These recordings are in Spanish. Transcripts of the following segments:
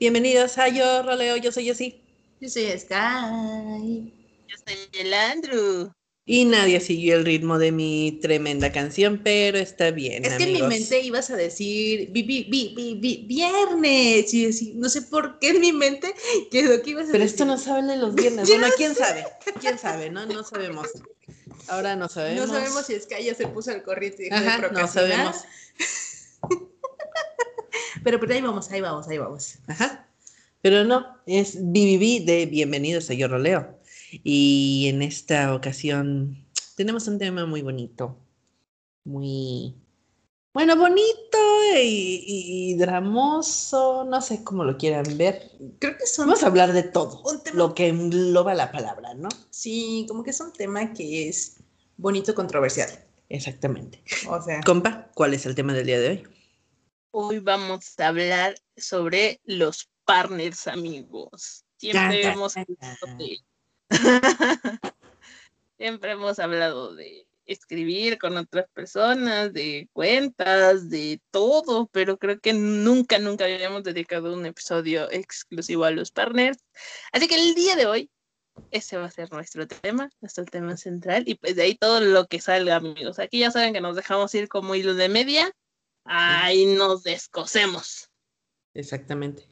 Bienvenidos a Yo Roleo, yo soy Jessy. Yo soy Sky. Yo soy el Andrew. Y nadie siguió el ritmo de mi tremenda canción, pero está bien. Es que en mi mente ibas a decir vi, vi, vi, viernes. Y decir, no sé por qué en mi mente quedó que ibas a Pero decir. esto no saben de los viernes. bueno, quién sabe. Quién sabe, ¿no? No sabemos. Ahora no sabemos. No sabemos si Sky ya se puso al corriente y Ajá, de no sabemos. Pero, pero ahí vamos, ahí vamos, ahí vamos. Ajá. Pero no, es BBB de Bienvenidos a Yo Roleo. Y en esta ocasión tenemos un tema muy bonito. Muy. Bueno, bonito y, y- y dramoso. No sé cómo lo quieran ver. Creo que son. Vamos a hablar de todo. Un tema- Lo que engloba la palabra, ¿no? Sí, como que es un tema que es bonito controversial. Exactamente. O sea, Compa, ¿cuál es el tema del día de hoy? Hoy vamos a hablar sobre los partners, amigos. Siempre hemos hablado de... Siempre hemos hablado de escribir con otras personas, de cuentas, de todo, pero creo que nunca, nunca habíamos dedicado un episodio exclusivo a los partners. Así que el día de hoy, ese va a ser nuestro tema, nuestro tema central, y pues de ahí todo lo que salga, amigos. Aquí ya saben que nos dejamos ir como hilo de media, ahí nos descosemos. Exactamente.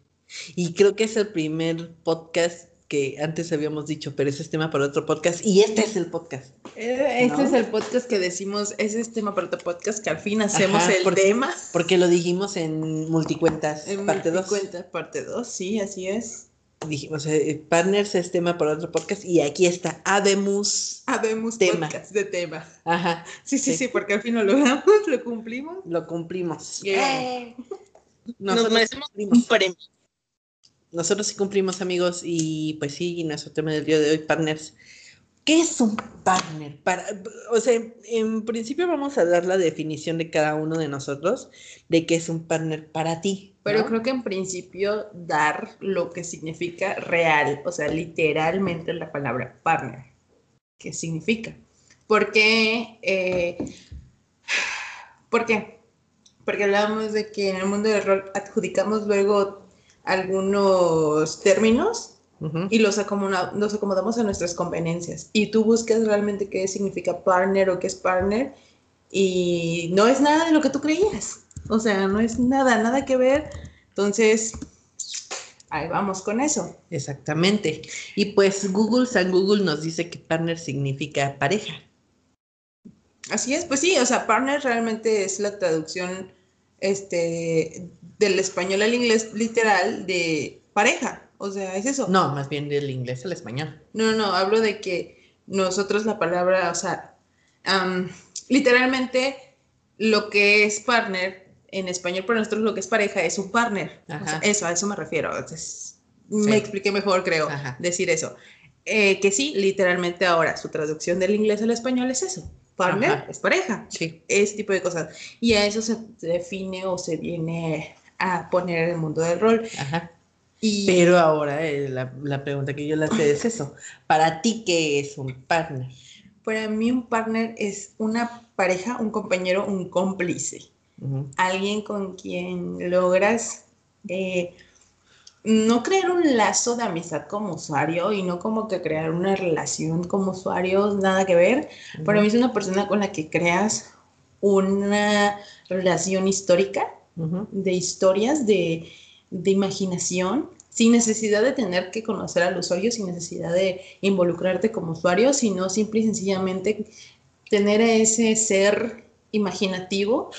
Y creo que es el primer podcast que antes habíamos dicho, pero ese es tema para otro podcast. Y este es el podcast. eh, este es el podcast que decimos, ese es tema para otro podcast, que al fin hacemos Ajá, el porque- tema. Porque lo dijimos en multicuentas, En parte 2. cuenta parte 2, sí, así es. Dijimos, eh, partners es tema para otro podcast. Y aquí está, Ademus. Habemos Tema. podcast de tema. Ajá, Sí, sí, Sí. sí, porque al fin lo logramos, lo cumplimos. lo cumplimos. Yeah. Nos merecemos un premio. Nosotros sí cumplimos, amigos, y pues sí, nuestro tema del día de hoy, partners. ¿Qué es un partner? Para, o sea, en principio vamos a dar la definición de cada uno de nosotros de qué es un partner para ti. Pero creo que en principio dar lo que significa real, o sea, literalmente la palabra partner. ¿Qué significa? Porque, eh, ¿por qué? Porque hablábamos de que en el mundo del rol adjudicamos luego algunos términos y los, acomuna- los acomodamos a nuestras conveniencias. Y tú buscas realmente qué significa partner o qué es partner y no es nada de lo que tú creías. O sea, no es nada, nada que ver. Entonces, ahí vamos con eso. Exactamente. Y pues Google, San Google nos dice que partner significa pareja. Así es, pues sí, o sea, partner realmente es la traducción este, del español al inglés literal de pareja. O sea, es eso. No, más bien del inglés al español. No, no, hablo de que nosotros la palabra, o sea, am, literalmente lo que es partner en español para nosotros lo que es pareja es un partner. O sea, eso, a eso me refiero. Entonces, Sí. me expliqué mejor, creo, Ajá. decir eso. Eh, que sí, literalmente ahora su traducción del inglés al español es eso. Partner Ajá. es pareja. Sí. Ese tipo de cosas. Y a eso se define o se viene a poner en el mundo del rol. Ajá. Y Pero ahora eh, la, la pregunta que yo le hacía es eso. Para ti, ¿qué es un partner? para mí un partner es una pareja, un compañero, un cómplice. Alguien con quien logras eh, no crear un lazo de amistad como usuario y no como que crear una relación como usuario, nada que ver. Para mí es una persona con la que creas una relación histórica, De historias, de, de imaginación, sin necesidad de tener que conocer al usuario, sin necesidad de involucrarte como usuario, sino simple y sencillamente tener ese ser imaginativo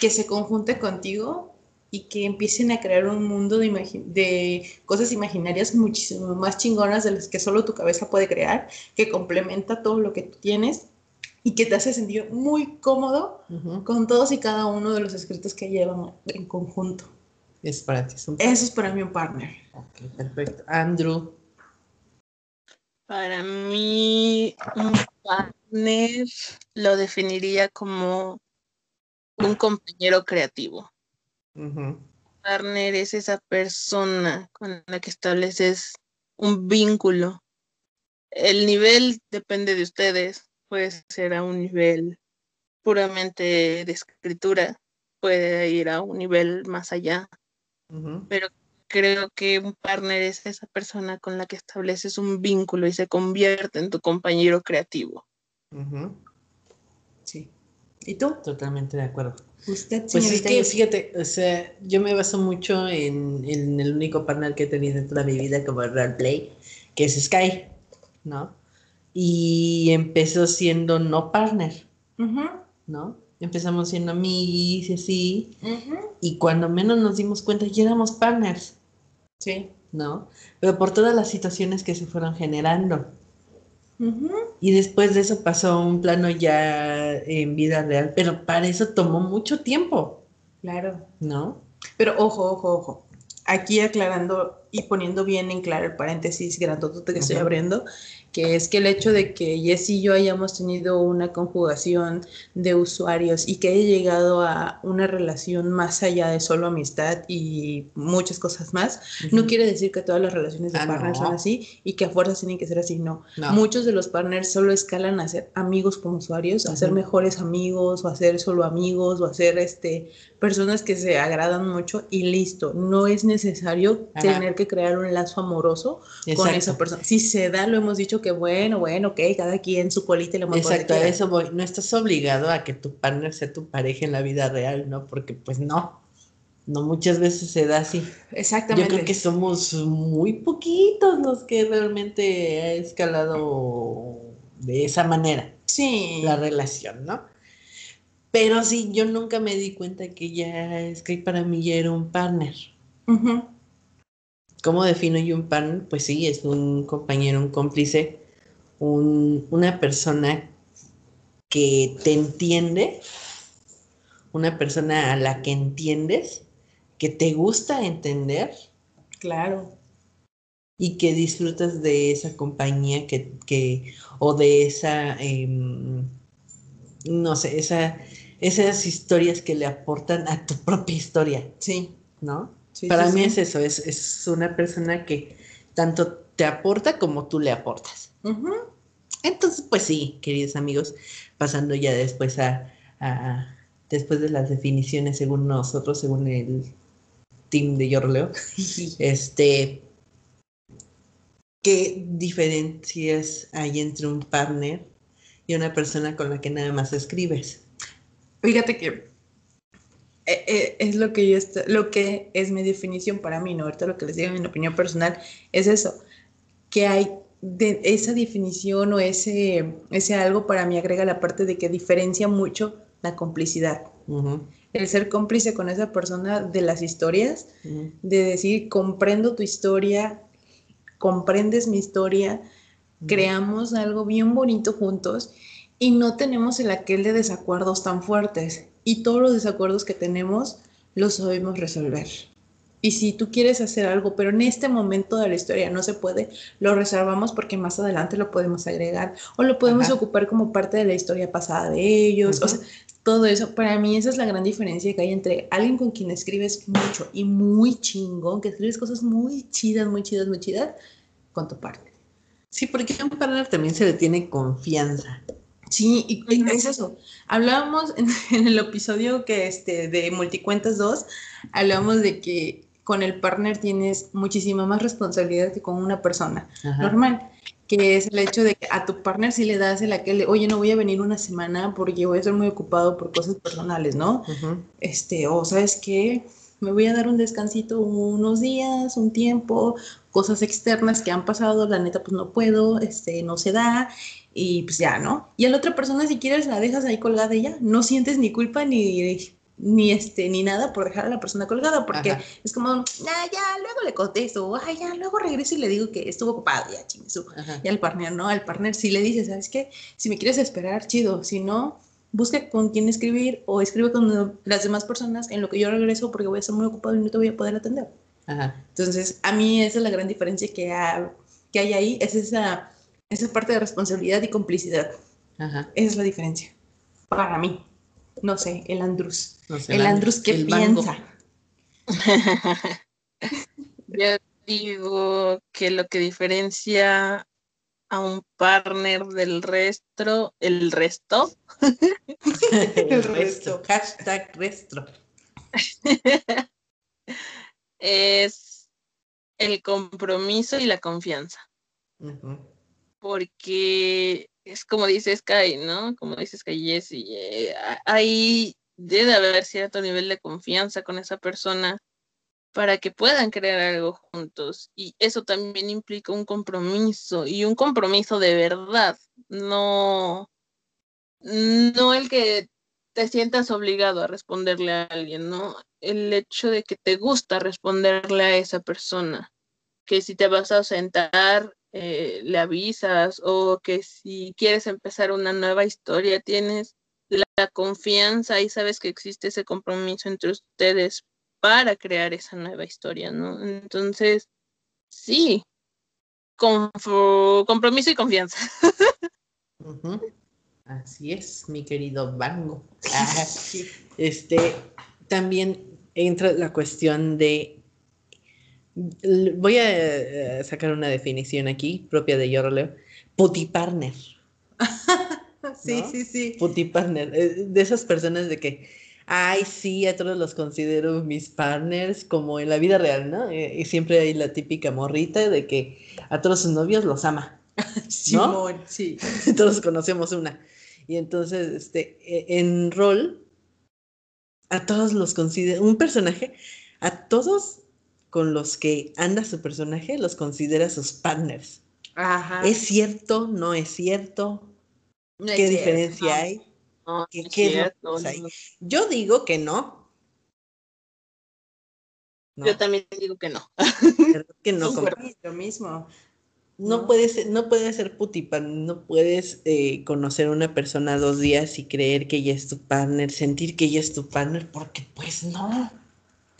que se conjunte contigo y que empiecen a crear un mundo de, de cosas imaginarias muchísimo más chingonas de las que solo tu cabeza puede crear, que complementa todo lo que tú tienes y que te hace sentir muy cómodo con todos y cada uno de los escritos que llevan en conjunto. Es para ti. es un- Eso es para mí un partner. Ok, perfecto. Andrew. Para mí, un partner lo definiría como un compañero creativo. Ujú. partner es esa persona con la que estableces un vínculo. El nivel depende de ustedes, puede ser a un nivel puramente de escritura, puede ir a un nivel más allá, pero creo que un partner es esa persona con la que estableces un vínculo y se convierte en tu compañero creativo. Sí. ¿Y tú? Totalmente de acuerdo. Usted, Pues es que, fíjate, o sea, yo me baso mucho en, en el único partner que he tenido en toda mi vida como roleplay, que es Sky, ¿no? Y empezó siendo no partner, Ujú, ¿no? Empezamos siendo amigos y así, ujú. y cuando menos nos dimos cuenta ya éramos partners, Sí. ¿no? Pero por todas las situaciones que se fueron generando. Ujú. Y después de eso pasó a un plano ya en vida real, pero para eso tomó mucho tiempo, Claro. ¿no? Pero ojo, ojo, ojo. Aquí aclarando y poniendo bien en claro el paréntesis grandotote que estoy Ujú. abriendo, que es que el hecho de que Jess y yo hayamos tenido una conjugación de usuarios y que haya llegado a una relación más allá de solo amistad y muchas cosas más, no quiere decir que todas las relaciones de Ah, partners no. son así y que a fuerzas tienen que ser así, no. No. Muchos de los partners solo escalan a ser amigos como usuarios, a ser mejores amigos o a ser solo amigos o a ser este, personas que se agradan mucho y listo. No es necesario Ajá. tener que crear un lazo amoroso con esa persona. Si se da, lo hemos dicho que bueno, bueno, ok, cada quien su colita y la Exacto, a eso voy. No estás obligado a que tu partner sea tu pareja en la vida real, ¿no? Porque pues no. No muchas veces se da así. Exactamente. Yo creo que somos muy poquitos los que realmente ha escalado de esa manera sí. la relación, ¿no? Pero sí, yo nunca me di cuenta que ya es que para mí ya era un partner. ¿Cómo defino yo un partner? Pues sí, es un compañero, un cómplice, un- una persona que te entiende, una persona a la que entiendes, que te gusta entender Claro. y que disfrutas de esa compañía que, que- o de esa, em, no sé, esa, esas historias que le aportan a tu propia historia, Sí. ¿no? Sí, Para sí, mí sí. es eso, es, es una persona que tanto te aporta como tú le aportas. Entonces, pues sí, queridos amigos, pasando ya después a, a- después de las definiciones según nosotros, según el team de Yorleo, este, ¿qué diferencias hay entre un partner y una persona con la que nada más escribes? Fíjate que eh, eh, es lo que yo est- lo que es mi definición para mí, ¿no? Ahorita lo que les digo en mi opinión personal es eso, que hay de esa definición o ese, ese algo para mí agrega la parte de que diferencia mucho la complicidad. Ujú, El ser cómplice con esa persona de las historias, ujú, de decir, comprendo tu historia, comprendes mi historia, ujú. creamos algo bien bonito juntos y no tenemos el aquel de desacuerdos tan fuertes. Y todos los desacuerdos que tenemos los sabemos resolver. Y si tú quieres hacer algo, pero en este momento de la historia no se puede, lo reservamos porque más adelante lo podemos agregar o lo podemos Ajá. ocupar como parte de la historia pasada de ellos. O sea, todo eso, para mí esa es la gran diferencia que hay entre alguien con quien escribes mucho y muy chingón, que escribes cosas muy chidas, muy chidas, muy chidas, con tu partner. Sí, porque a un partner también se le tiene confianza. Sí, y y es eso. Hablábamos en, en el episodio que este de Multicuentas 2, hablamos de que con el partner tienes muchísima más responsabilidad que con una persona Ajá. normal, que es el hecho de que a tu partner sí le das el aquel de, oye, no voy a venir una semana porque voy a estar muy ocupado por cosas personales, ¿no? Ujú. Este, o sabes qué, me voy a dar un descansito unos días, un tiempo, cosas externas que han pasado, la neta, pues no puedo, este, no se da, y pues ya, ¿no? Y a la otra persona, si quieres, la dejas ahí colgada y ya, no sientes ni culpa ni, ni, este, ni nada por dejar a la persona colgada, porque Ajá. es como, ah, ya, luego le contesto, "Ay, ya, luego regreso y le digo que estuvo ocupado, ya, chingue su. Ajá. Y al partner, ¿no? Al partner sí le dices, ¿sabes qué? Si me quieres esperar, chido. Si no, busca con quién escribir o escribe con las demás personas en lo que yo regreso porque voy a estar muy ocupado y no te voy a poder atender. Ajá. Entonces, a mí esa es la gran diferencia que, ha- que hay ahí, es esa, esa parte de responsabilidad y complicidad. Ajá. Esa es la diferencia. Para mí. No sé, el Andrus. No sé, El Andrus, ¿qué el piensa? Yo digo que lo que diferencia a un partner del resto, el resto. el resto, hashtag resto. es el compromiso y la confianza. Porque es como dice Sky, ¿no? Como dice Sky Jessie, eh, hay, debe haber cierto nivel de confianza con esa persona para que puedan crear algo juntos. Y eso también implica un compromiso y un compromiso de verdad, no, no el que te sientas obligado a responderle a alguien, ¿no? El hecho de que te gusta responderle a esa persona, que si te vas a sentar, eh, le avisas o que si quieres empezar una nueva historia, tienes la confianza y sabes que existe ese compromiso entre ustedes para crear esa nueva historia, ¿no? Entonces, sí, compromiso y confianza. Así es, mi querido Bango. Ah, este, también entra la cuestión de voy a sacar una definición aquí propia de Yorleo. Putipartner. sí, sí, sí. Putipartner. Eh, de esas personas de que ay, sí, a todos los considero mis partners, como en la vida real, ¿no? Eh, y siempre hay la típica morrita de que a todos sus novios los ama. ¿no? sí. todos conocemos una. Y entonces, este, e, en rol, a todos los considera, un personaje, a todos con los que anda su personaje, los considera sus partners. Ajá. ¿Es cierto? ¿No es cierto? ¿Qué diferencia hay? Yo digo que no. Yo también digo que no. que no, lo mismo. No, puedes, no puedes ser putipan, no puedes eh, conocer a una persona dos días y creer que ella es tu partner, sentir que ella es tu partner, porque pues no.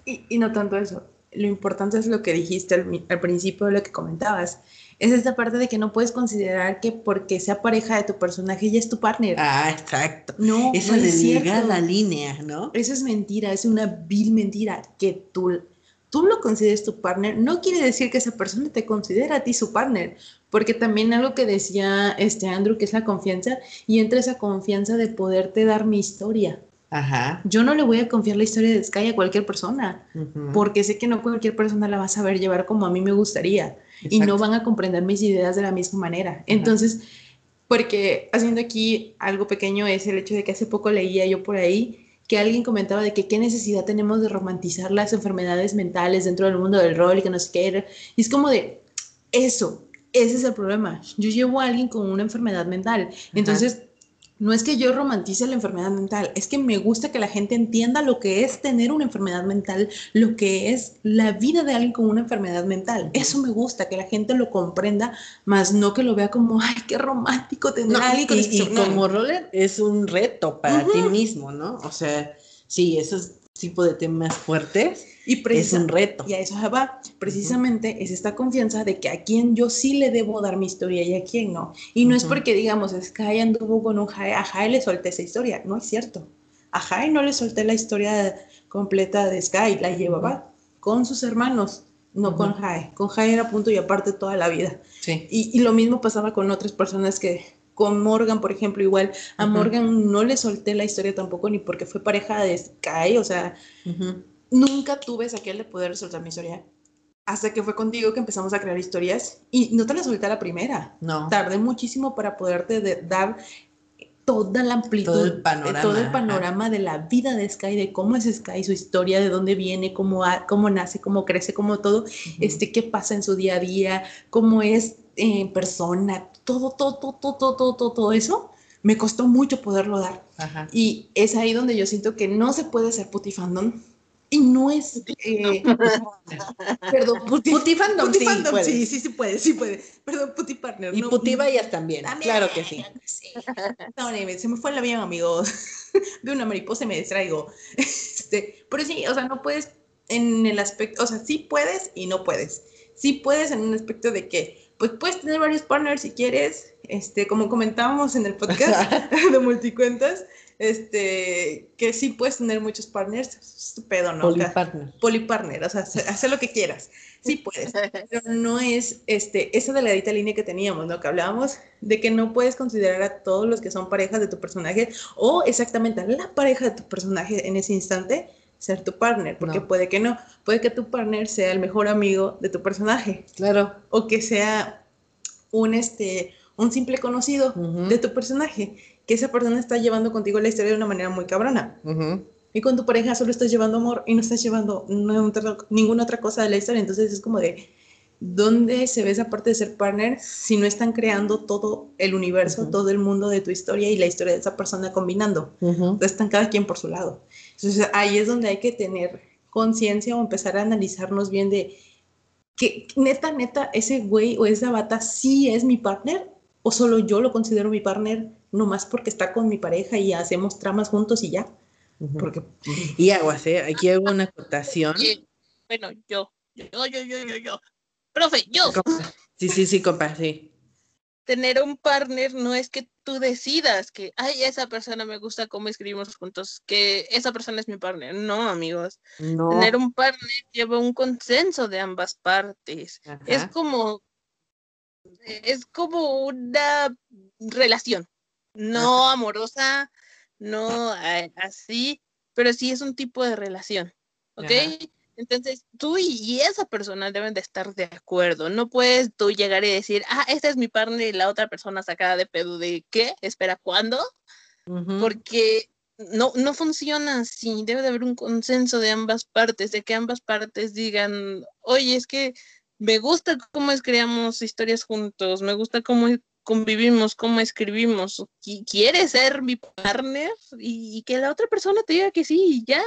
Y, y no tanto eso. Lo importante es lo que dijiste al, al principio, lo que comentabas es esta parte de que no puedes considerar que porque sea pareja de tu personaje ya es tu partner. Ah, exacto. No, Esa no es la línea, ¿no? Eso es mentira, es una vil mentira. Que tú, tú lo consideres tu partner no quiere decir que esa persona te considera a ti su partner, porque también algo que decía este Andrew, que es la confianza, y entra esa confianza de poderte dar mi historia. Ajá. Yo no le voy a confiar la historia de Sky a cualquier persona, porque sé que no cualquier persona la va a saber llevar como a mí me gustaría y no van a comprender mis ideas de la misma manera. Entonces, porque haciendo aquí algo pequeño es el hecho de que hace poco leía yo por ahí que alguien comentaba de que qué necesidad tenemos de romantizar las enfermedades mentales dentro del mundo del rol y que no sé qué. Y es como de eso, ese es el problema. Yo llevo a alguien con una enfermedad mental. Entonces, no es que yo romantice la enfermedad mental, es que me gusta que la gente entienda lo que es tener una enfermedad mental, lo que es la vida de alguien con una enfermedad mental. Eso me gusta, que la gente lo comprenda, más no que lo vea como, ay, qué romántico tener a alguien con Y, y como roller es un reto para ti mismo, ¿no? O sea, sí, esos tipo de temas fuertes y es un reto. Y a eso va. Precisamente es esta confianza de que a quien yo sí le debo dar mi historia y a quién no. Y no es porque digamos, Sky anduvo con un Jae, a Jae le solté esa historia. No es cierto. A Jae no le solté la historia completa de Sky, la llevaba con sus hermanos, no con Jae. Con Jae era punto y aparte toda la vida. Sí. Y, y lo mismo pasaba con otras personas que con Morgan, por ejemplo, igual a Morgan no le solté la historia tampoco ni porque fue pareja de Sky, o sea, nunca tuve esa aquel de poder soltar mi historia. Hasta que fue contigo que empezamos a crear historias y no te la solté a la primera. No. Tardé muchísimo para poderte dar toda la amplitud, todo el panorama, todo el panorama de la vida de Sky, de cómo es Sky, su historia, de dónde viene, cómo, cómo nace, cómo crece, cómo todo, este, qué pasa en su día a día, cómo es en persona, todo, todo, todo, todo, todo, todo, todo eso, me costó mucho poderlo dar. Y es ahí donde yo siento que no se puede ser putifandom. Y no es. Eh, perdón, putifandom. Putifandom, sí, sí, sí, puede, sí puede. Perdón, putipartner. Y no, putivallas también, también, claro que sí. No, se me fue la bien, amigos. De una mariposa y me distraigo. Este, pero sí, o sea, no puedes en el aspecto, o sea, sí puedes y no puedes. Sí puedes en un aspecto de que pues puedes tener varios partners si quieres, este, como comentábamos en el podcast de multicuentas, este, que sí puedes tener muchos partners, es pedo, ¿no? Polipartner. Polipartner, o sea, hacer lo que quieras. Sí puedes, pero no es este, esa delgadita línea que teníamos, ¿no? Que hablábamos de que no puedes considerar a todos los que son parejas de tu personaje o exactamente a la pareja de tu personaje en ese instante ser tu partner, porque puede que no, puede que tu partner sea el mejor amigo de tu personaje. Claro. O que sea un, este, un simple conocido de tu personaje que esa persona está llevando contigo la historia de una manera muy cabrona. Y con tu pareja solo estás llevando amor y no estás llevando ninguna otra cosa de la historia. Entonces es como de, ¿dónde se ve esa parte de ser partner si no están creando todo el universo, todo el mundo de tu historia y la historia de esa persona combinando? están cada quien por su lado. Entonces ahí es donde hay que tener conciencia o empezar a analizarnos bien de que neta, neta, ese güey o esa bata sí es mi partner o solo yo lo considero mi partner nomás porque está con mi pareja y hacemos tramas juntos y ya. Porque... Y aguas, ¿eh? Aquí hago una acotación. Bueno, yo, yo, yo, yo, yo, yo. Profe, yo. Sí, sí, sí, compa, sí. Tener un partner no es que tú decidas que, ay, esa persona me gusta cómo escribimos juntos, que esa persona es mi partner. No, amigos. No. Tener un partner lleva un consenso de ambas partes. Es como, es como una relación no amorosa, no así, pero sí es un tipo de relación, ¿ok? Entonces, tú y esa persona deben de estar de acuerdo. No puedes tú llegar y decir, ah, esta es mi partner y la otra persona sacada de pedo de qué, espera, ¿cuándo? Porque no, no funciona así. Debe de haber un consenso de ambas partes, de que ambas partes digan, oye, es que me gusta cómo escribamos historias juntos, me gusta cómo convivimos, cómo escribimos, ¿quieres ser mi partner? Y que la otra persona te diga que sí, ya.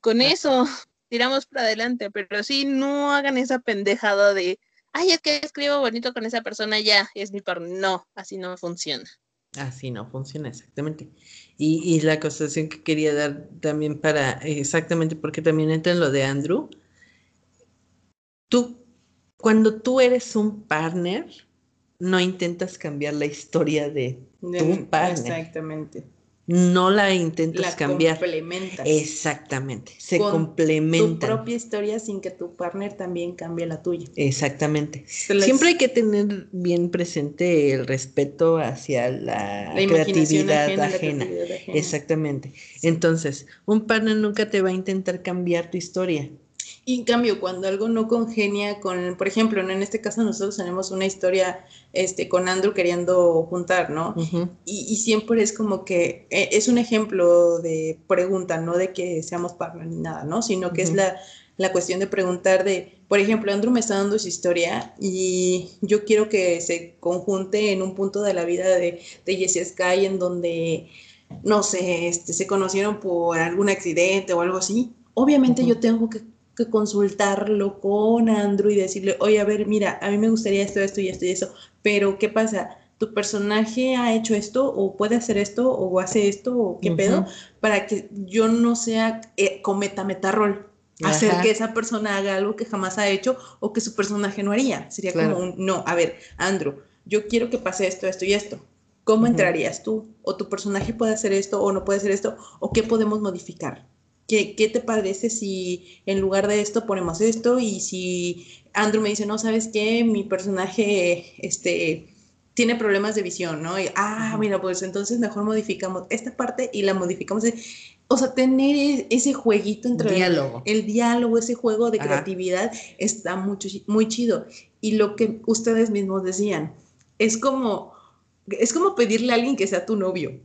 Con eso tiramos para adelante, pero sí, no hagan esa pendejada de, ay, es que escribo bonito con esa persona, ya, es mi partner. No, así no funciona. Así no funciona, exactamente. Y, y la acusación que quería dar también para, exactamente porque también entra en lo de Andrew, tú, cuando tú eres un partner, no intentas cambiar la historia de, tu partner. Exactamente. No la intentas la cambiar. Complementas. Exactamente. Se complementa. Tu propia historia sin que tu partner también cambie la tuya. Exactamente. Siempre hay que tener bien presente el respeto hacia la, creatividad, ajena, Exactamente. Entonces, un partner nunca te va a intentar cambiar tu historia. Y en cambio, cuando algo no congenia con, por ejemplo, en este caso nosotros tenemos una historia este, con Andrew queriendo juntar, ¿no? y, siempre es como que eh, es un ejemplo de pregunta, no de que seamos partner ni nada, ¿no? Sino que es la, la cuestión de preguntar de, por ejemplo, Andrew me está dando su historia y yo quiero que se conjunte en un punto de la vida de, de Jessie Sky en donde, no sé, este, se conocieron por algún accidente o algo así. Obviamente yo tengo que consultarlo con Andrew y decirle, oye, a ver, mira, a mí me gustaría esto, esto y esto y eso, pero ¿qué pasa? ¿Tu personaje ha hecho esto o puede hacer esto o hace esto o qué pedo? Para que yo no sea eh, cometa metarrol. Hacer que esa persona haga algo que jamás ha hecho o que su personaje no haría. Sería como un, no, a ver, Andrew, yo quiero que pase esto, esto y esto. ¿Cómo entrarías tú? ¿O tu personaje puede hacer esto o no puede hacer esto? ¿O qué podemos modificar? ¿Qué, te parece si en lugar de esto ponemos esto? Y si Andrew me dice, no, ¿sabes qué? Mi personaje este, tiene problemas de visión, ¿no? Y, ah, mira, pues entonces mejor modificamos esta parte y la modificamos. O sea, tener e, ese jueguito entre diálogo. El, diálogo, ese juego de creatividad está mucho, muy chido. Y lo que ustedes mismos decían, es como, es como pedirle a alguien que sea tu novio.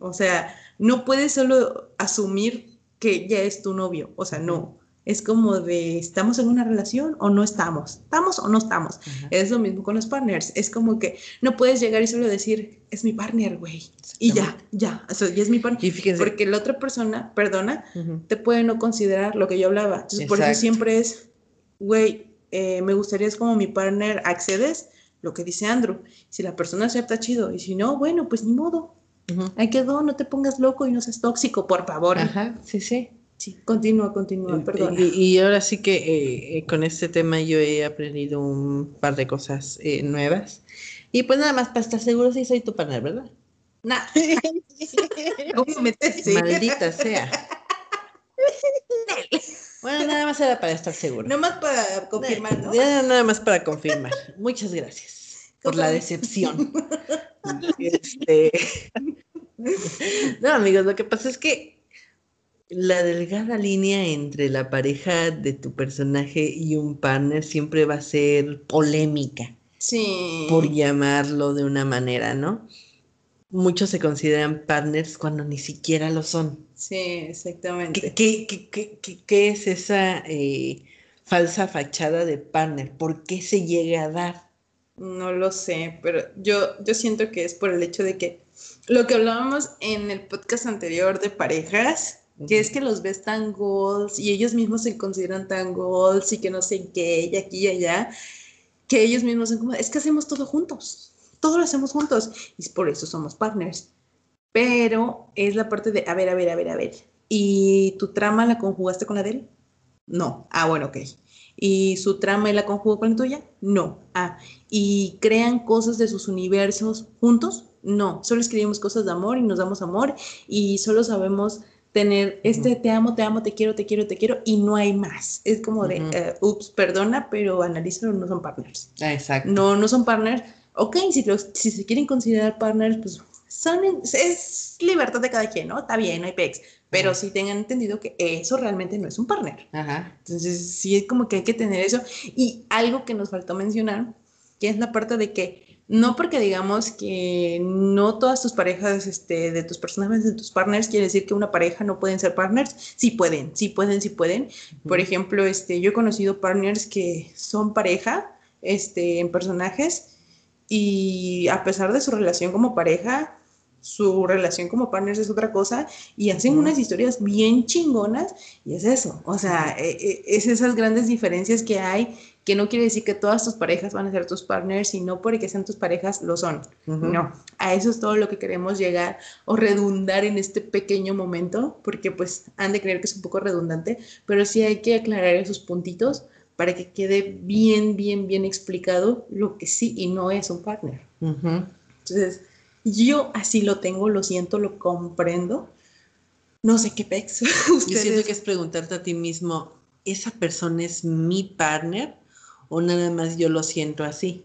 O sea, no puedes solo asumir que ya es tu novio. O sea, no. Es como de, ¿estamos en una relación o no estamos? ¿Estamos o no estamos? Es lo mismo con los partners. Es como que no puedes llegar y solo decir, es mi partner, güey. Y ya, ya. O sea, ya es mi partner. Porque la otra persona, perdona, te puede no considerar lo que yo hablaba. Entonces, por eso siempre es, güey, eh, me gustaría es como mi partner, accedes, lo que dice Andrew. Si la persona acepta, chido. Y si no, bueno, pues ni modo. Ahí quedó, no te pongas loco y no seas tóxico, por favor. Ajá, sí, sí. Sí, continúa, continúa, perdón. Y, y ahora sí que eh, eh, con este tema yo he aprendido un par de cosas eh, nuevas. Y pues nada más para estar seguro si soy tu partner, ¿verdad? Nah. Maldita sea. Bueno, nada más era para estar seguro. Nomás para confirmar, ¿no? Nada más para confirmar. Muchas gracias por la decepción. Este, No, amigos, lo que pasa es que la delgada línea entre la pareja de tu personaje y un partner siempre va a ser polémica, Sí. por llamarlo de una manera, ¿no? Muchos se consideran partners cuando ni siquiera lo son. Sí, exactamente. ¿Qué, qué- qué- qué- qué- qué es esa eh, falsa fachada de partner? ¿Por qué se llega a dar? No lo sé, pero yo, yo siento que es por el hecho de que lo que hablábamos en el podcast anterior de parejas, que es que los ves tan goals y ellos mismos se consideran tan goals y que no sé qué, y aquí y allá, que ellos mismos son como, es que hacemos todo juntos, todo lo hacemos juntos y por eso somos partners. Pero es la parte de, a ver, a ver, a ver, a ver, ¿y tu trama la conjugaste con la de él? No. Ah, bueno, ok. ¿Y su trama y la conjugó con la tuya? No. Ah, ¿y crean cosas de sus universos juntos? No. Solo escribimos cosas de amor y nos damos amor y solo sabemos tener este te amo, te amo, te quiero, te quiero, te quiero y no hay más. Es como de, Ujú. eh, ups, perdona, pero analízalo, no son partners. Exacto. No, no son partners. Ok, si, los, si se quieren considerar partners, pues son, es libertad de cada quien, ¿no? Está bien, no hay pex. Pero sí tengan entendido que eso realmente no es un partner. Ajá. Entonces, sí es como que hay que tener eso. Y algo que nos faltó mencionar, que es la parte de que no porque digamos que no todas tus parejas este, de tus personajes, de tus partners, quiere decir que una pareja no pueden ser partners. Sí pueden, sí pueden, sí pueden. Por ejemplo, este, yo he conocido partners que son pareja este, en personajes y a pesar de su relación como pareja, su relación como partners es otra cosa y hacen unas historias bien chingonas y es eso, o sea, e- e- es esas grandes diferencias que hay que no quiere decir que todas tus parejas van a ser tus partners y no porque sean tus parejas lo son. No, a eso es todo lo que queremos llegar o redundar en este pequeño momento, porque pues han de creer que es un poco redundante, pero sí hay que aclarar esos puntitos para que quede bien, bien, bien explicado lo que sí y no es un partner. Entonces, yo así lo tengo, lo siento, lo comprendo. No sé qué pex. Yo siento que es preguntarte a ti mismo, ¿esa persona es mi partner o nada más yo lo siento así?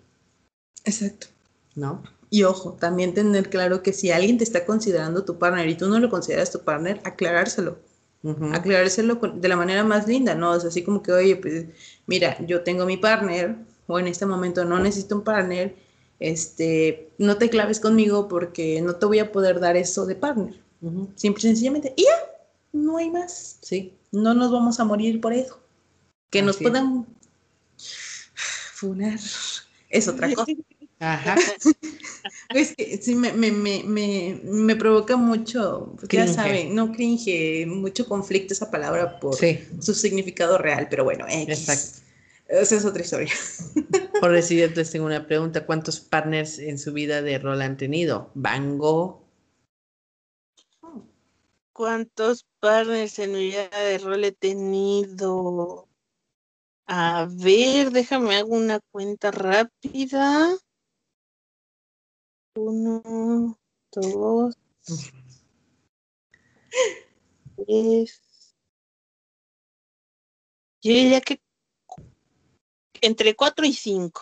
Exacto. ¿No? Y ojo, también tener claro que si alguien te está considerando tu partner y tú no lo consideras tu partner, aclarárselo. Ujú. aclarárselo de la manera más linda, ¿no? O sea, así como que, oye, pues, mira, yo tengo mi partner, o en este momento no necesito un partner, este, no te claves conmigo porque no te voy a poder dar eso de partner. Ujú. Simple y sencillamente, y ya, no hay más. Sí. No nos vamos a morir por eso. Que nos Así puedan funar es otra cosa. Ajá. Es que sí me, me, me, me, me provoca mucho, pues, ya saben, no cringe, mucho conflicto esa palabra por Sí, su significado real, pero bueno, X. exacto. Esa es otra historia. Por decir, les tengo una pregunta. ¿Cuántos partners en su vida de rol han tenido? ¿Van Gogh? ¿Cuántos partners en mi vida de rol he tenido? A ver, déjame hago una cuenta rápida. Uno, dos, tres. Yo diría que entre cuatro y cinco.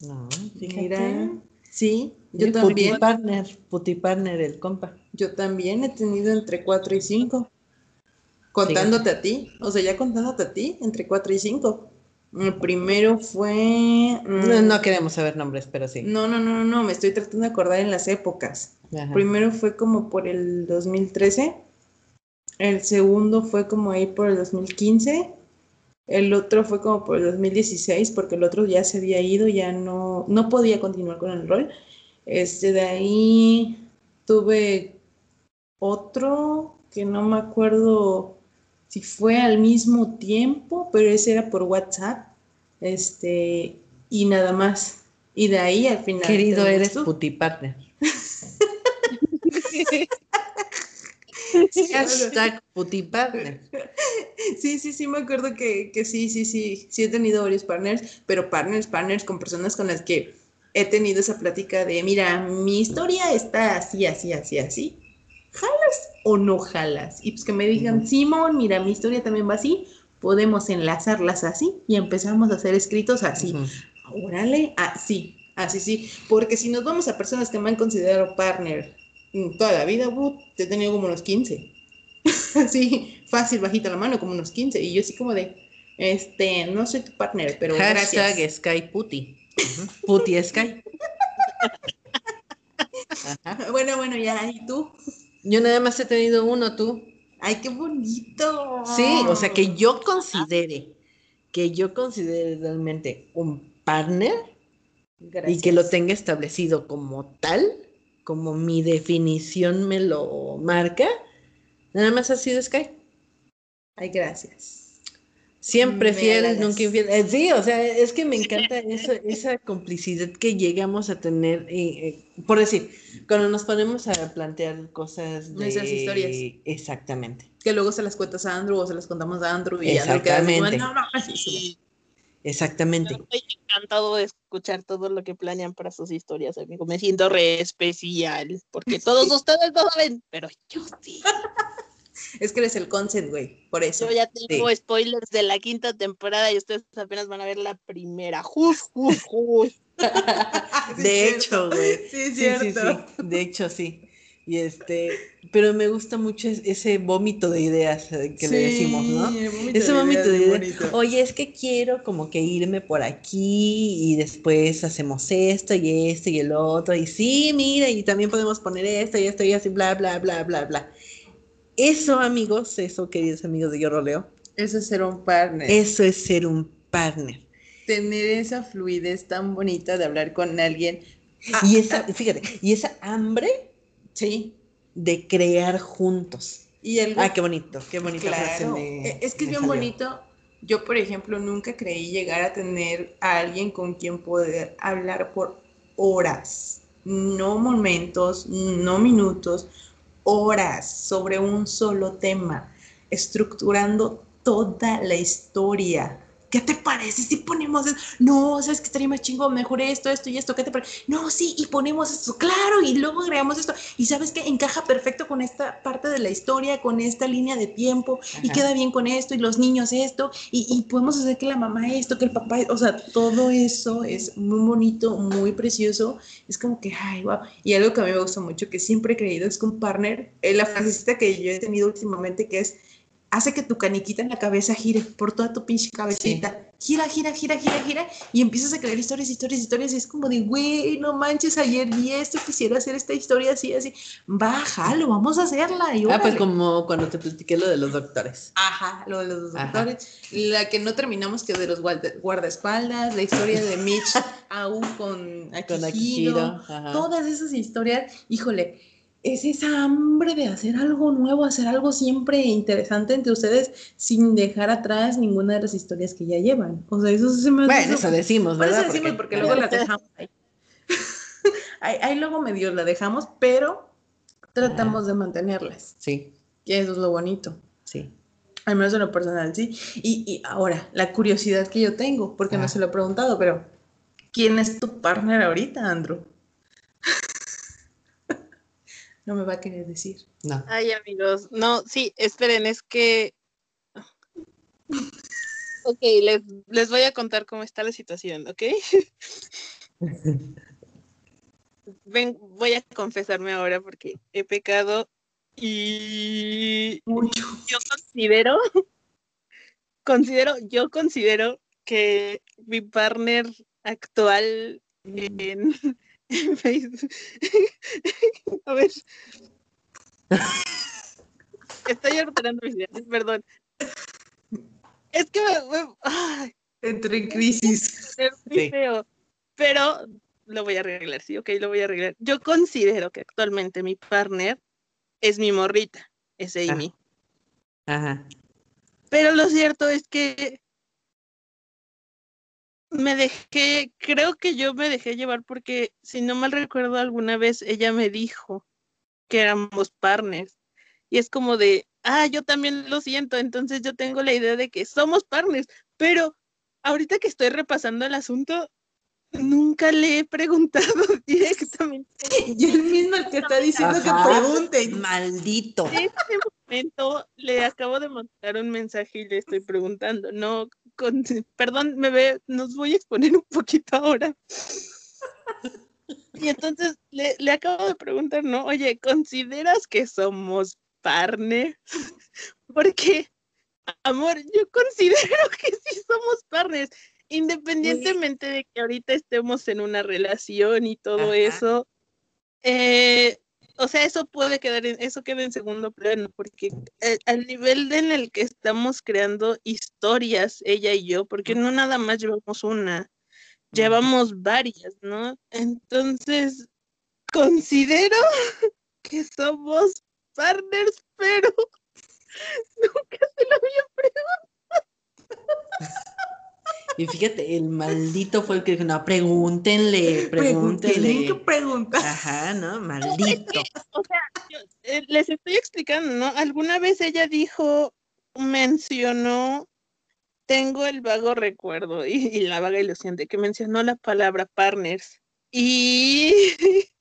No, Mira, sí, yo Yo también, Puti partner, puti partner, el compa. yo también he tenido entre 4 y 5. Contándote a ti, o sea, ya contándote a ti, entre 4 y 5. El primero fue... mm, No, no queremos saber nombres, pero sí. no, no, no, no, me estoy tratando de acordar en las épocas. Ajá. Primero fue como por el 2013, el segundo fue como ahí por el 2015, el otro fue como por el 2016, porque el otro ya se había ido, ya no, no podía continuar con el rol. Este, de ahí tuve otro que no me acuerdo si fue al mismo tiempo, pero ese era por WhatsApp, este, y nada más. Y de ahí al final. Querido, eres tú. Hashtag putipartner. Sí, sí, sí, me acuerdo que, que sí, sí, sí, sí he tenido varios partners, pero partners, partners con personas con las que he tenido esa plática de, mira, mi historia está así, así, así, así. ¿Jalas o no jalas? Y pues que me digan. Simón, mira, mi historia también va así, podemos enlazarlas así y empezamos a hacer escritos así. Órale, así, así, sí. Porque si nos vamos a personas que me han considerado partner toda la vida, te he tenido como unos 15. así, fácil, bajita la mano, como unos 15. Y yo así como de, este, no soy tu partner, pero Hashtag gracias. Sky. Ujú. Puti Sky. Ajá. Bueno, bueno, ya, ¿y tú? Yo nada más he tenido uno, tú. Ay, qué bonito. Sí, o sea, que yo considere, que yo considere realmente un partner y que lo Gracias. tenga establecido como tal, como mi definición me lo marca, nada más ha sido Sky. Ay, gracias. Siempre Me fiel, nunca infiel. Eh, sí, o sea, es que me encanta esa, esa complicidad que llegamos a tener. eh, eh, por decir, cuando nos ponemos a plantear cosas de... Nuestras historias. Exactamente, Que luego se las cuentas a Andrew o se las contamos a Andrew y Andrew queda así como, Exactamente. no, no, así sí. Exactamente. estoy encantado de escuchar todo lo que planean para sus historias, amigo. Me siento re especial, porque todos ustedes no saben, pero yo sí. Es que eres el consent, güey, por eso. Yo ya tengo spoilers de la quinta temporada y ustedes apenas van a ver la primera. Jus, jus, jus. Sí, De hecho, cierto. güey. Sí, es Sí, sí, cierto. sí. De hecho, sí. Y este, pero me gusta mucho es- ese vómito de ideas eh, que le decimos, ¿no? Vómito Ese de vómito ideas de ideas. bonito. Oye, es que quiero como que irme por aquí y después hacemos esto y esto y el otro. Y sí, mira, y también podemos poner esto y esto y así, bla, bla, bla, bla, bla. Eso, amigos, eso, queridos amigos de Yo Roleo, Eso es ser un partner. eso es ser un partner. Tener esa fluidez tan bonita de hablar con alguien. Ah, Y esa, ah, fíjate, y esa hambre sí. de crear juntos. Y algo Ah, qué bonito, qué bonita frase Claro, me- e- es que es bien salió. bonito. Yo, por ejemplo, nunca creí llegar a tener a alguien con quien poder hablar por horas, no momentos, no minutos, horas sobre un solo tema, estructurando toda la historia. ¿Qué te parece si ponemos eso? No, sabes que estaría más chingo, mejor esto, esto y esto. ¿Qué te parece? No, sí, y ponemos esto, claro, y luego agregamos esto. Y sabes que encaja perfecto con esta parte de la historia, con esta línea de tiempo, y queda bien con esto, y los niños esto, y, y podemos hacer que la mamá esto, que el papá, o sea, todo eso es muy bonito, muy precioso. Es como que, ay, wow. Y algo que a mí me gusta mucho, que siempre he creído, es que un partner, eh, la frasecita que yo he tenido últimamente, que es, hace que tu caniquita en la cabeza gire por toda tu pinche cabecita. Gira, gira, gira, gira, gira. Y empiezas a crear historias, historias, historias. Y es como de, güey, no manches, ayer vi esto, quisiera hacer esta historia así, así. Bájalo, vamos a hacerla. Y Ah, pues como cuando te platiqué lo de los doctores. Ajá, lo de los Ajá. doctores. La que no terminamos, que de los guarda- guardaespaldas, la historia de Mitch Au con Con Akihiro. Akihiro. ajá. Todas esas historias, híjole, es esa hambre de hacer algo nuevo, hacer algo siempre interesante entre ustedes sin dejar atrás ninguna de las historias que ya llevan. O sea, eso se me Bueno, eso decimos, por eso ¿verdad? decimos, porque, luego las dejamos ahí. ahí. ahí luego medio la dejamos, pero tratamos de mantenerlas, Sí, que eso es lo bonito. sí. Al menos en lo personal, sí. Y, y ahora, la curiosidad que yo tengo, porque Ah. no se lo he preguntado, pero ¿quién es tu partner ahorita, Andrew? No me va a querer decir. No. Ay, amigos, no, sí, esperen, es que... Ok, les, les voy a contar cómo está la situación, ¿ok? Ven, voy a confesarme ahora porque he pecado y Mucho. yo considero, considero, yo considero que mi partner actual en, en Facebook, a ver, estoy ordenando mis ideas, perdón. Es que me, me- ay, Entré en crisis. es muy Sí. feo, pero lo voy a arreglar, sí, ok, lo voy a arreglar. Yo considero que actualmente mi partner es mi morrita, es Amy. Ajá. Pero lo cierto es que me dejé, creo que yo me dejé llevar porque, si no mal recuerdo, alguna vez ella me dijo que éramos partners. Y es como de, ah, yo también lo siento, entonces yo tengo la idea de que somos partners, pero ahorita que estoy repasando el asunto, nunca le he preguntado directamente. Y él mismo el que está diciendo que Ajá. pregunten. Maldito. En este momento le acabo de mandar un mensaje y le estoy preguntando, no, con, perdón, me ve, nos voy a exponer un poquito ahora. Y entonces le, le acabo de preguntar, ¿no? Oye, ¿consideras que somos partners? Porque, amor, yo considero que sí somos partners, independientemente de que ahorita estemos en una relación y todo Ajá. eso. eh, o sea, eso puede quedar, en, eso queda en segundo plano, porque eh, al nivel en el que estamos creando historias, ella y yo, porque no nada más llevamos una, llevamos varias, ¿no? Entonces, considero que somos partners, pero nunca se lo había preguntado. Y fíjate, el maldito fue el que dijo, no, pregúntenle, Pregunten, ¿qué pregúntenle. preguntas? Ajá, ¿no? Maldito. O sea, yo, eh, les estoy explicando, ¿no? Alguna vez ella dijo, mencionó, tengo el vago recuerdo y, y la vaga ilusión de que mencionó la palabra partners. Y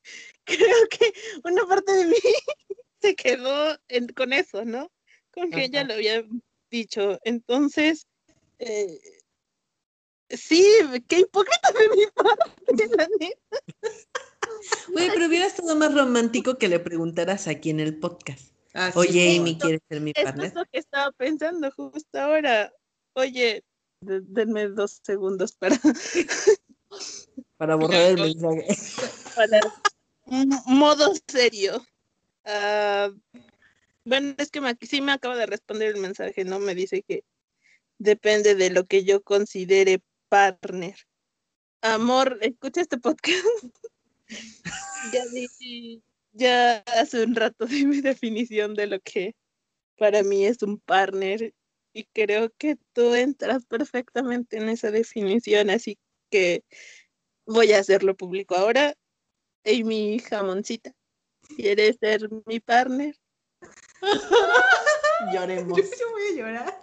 creo que una parte de mí se quedó en- con eso, ¿no? Con que ella lo había dicho. Entonces, eh, sí, qué hipócrita de mi parte, la neta. Oye, pero hubiera estado más romántico que le preguntaras aquí en el podcast. Ah, Oye, sí. Amy, ¿quieres ser mi partner? es lo que estaba pensando justo ahora. Oye, de- denme dos segundos para, Para borrar el mensaje. para modo serio. Ah, bueno, es que me- sí me acaba de responder el mensaje, ¿no? Me dice que depende de lo que yo considere partner. Amor, escucha este podcast. ya di, ya hace un rato di mi definición de lo que para mí es un partner y creo que tú entras perfectamente en esa definición, así que voy a hacerlo público ahora. Amy Jamoncita, ¿quieres ser mi partner? Lloremos. Yo voy a llorar.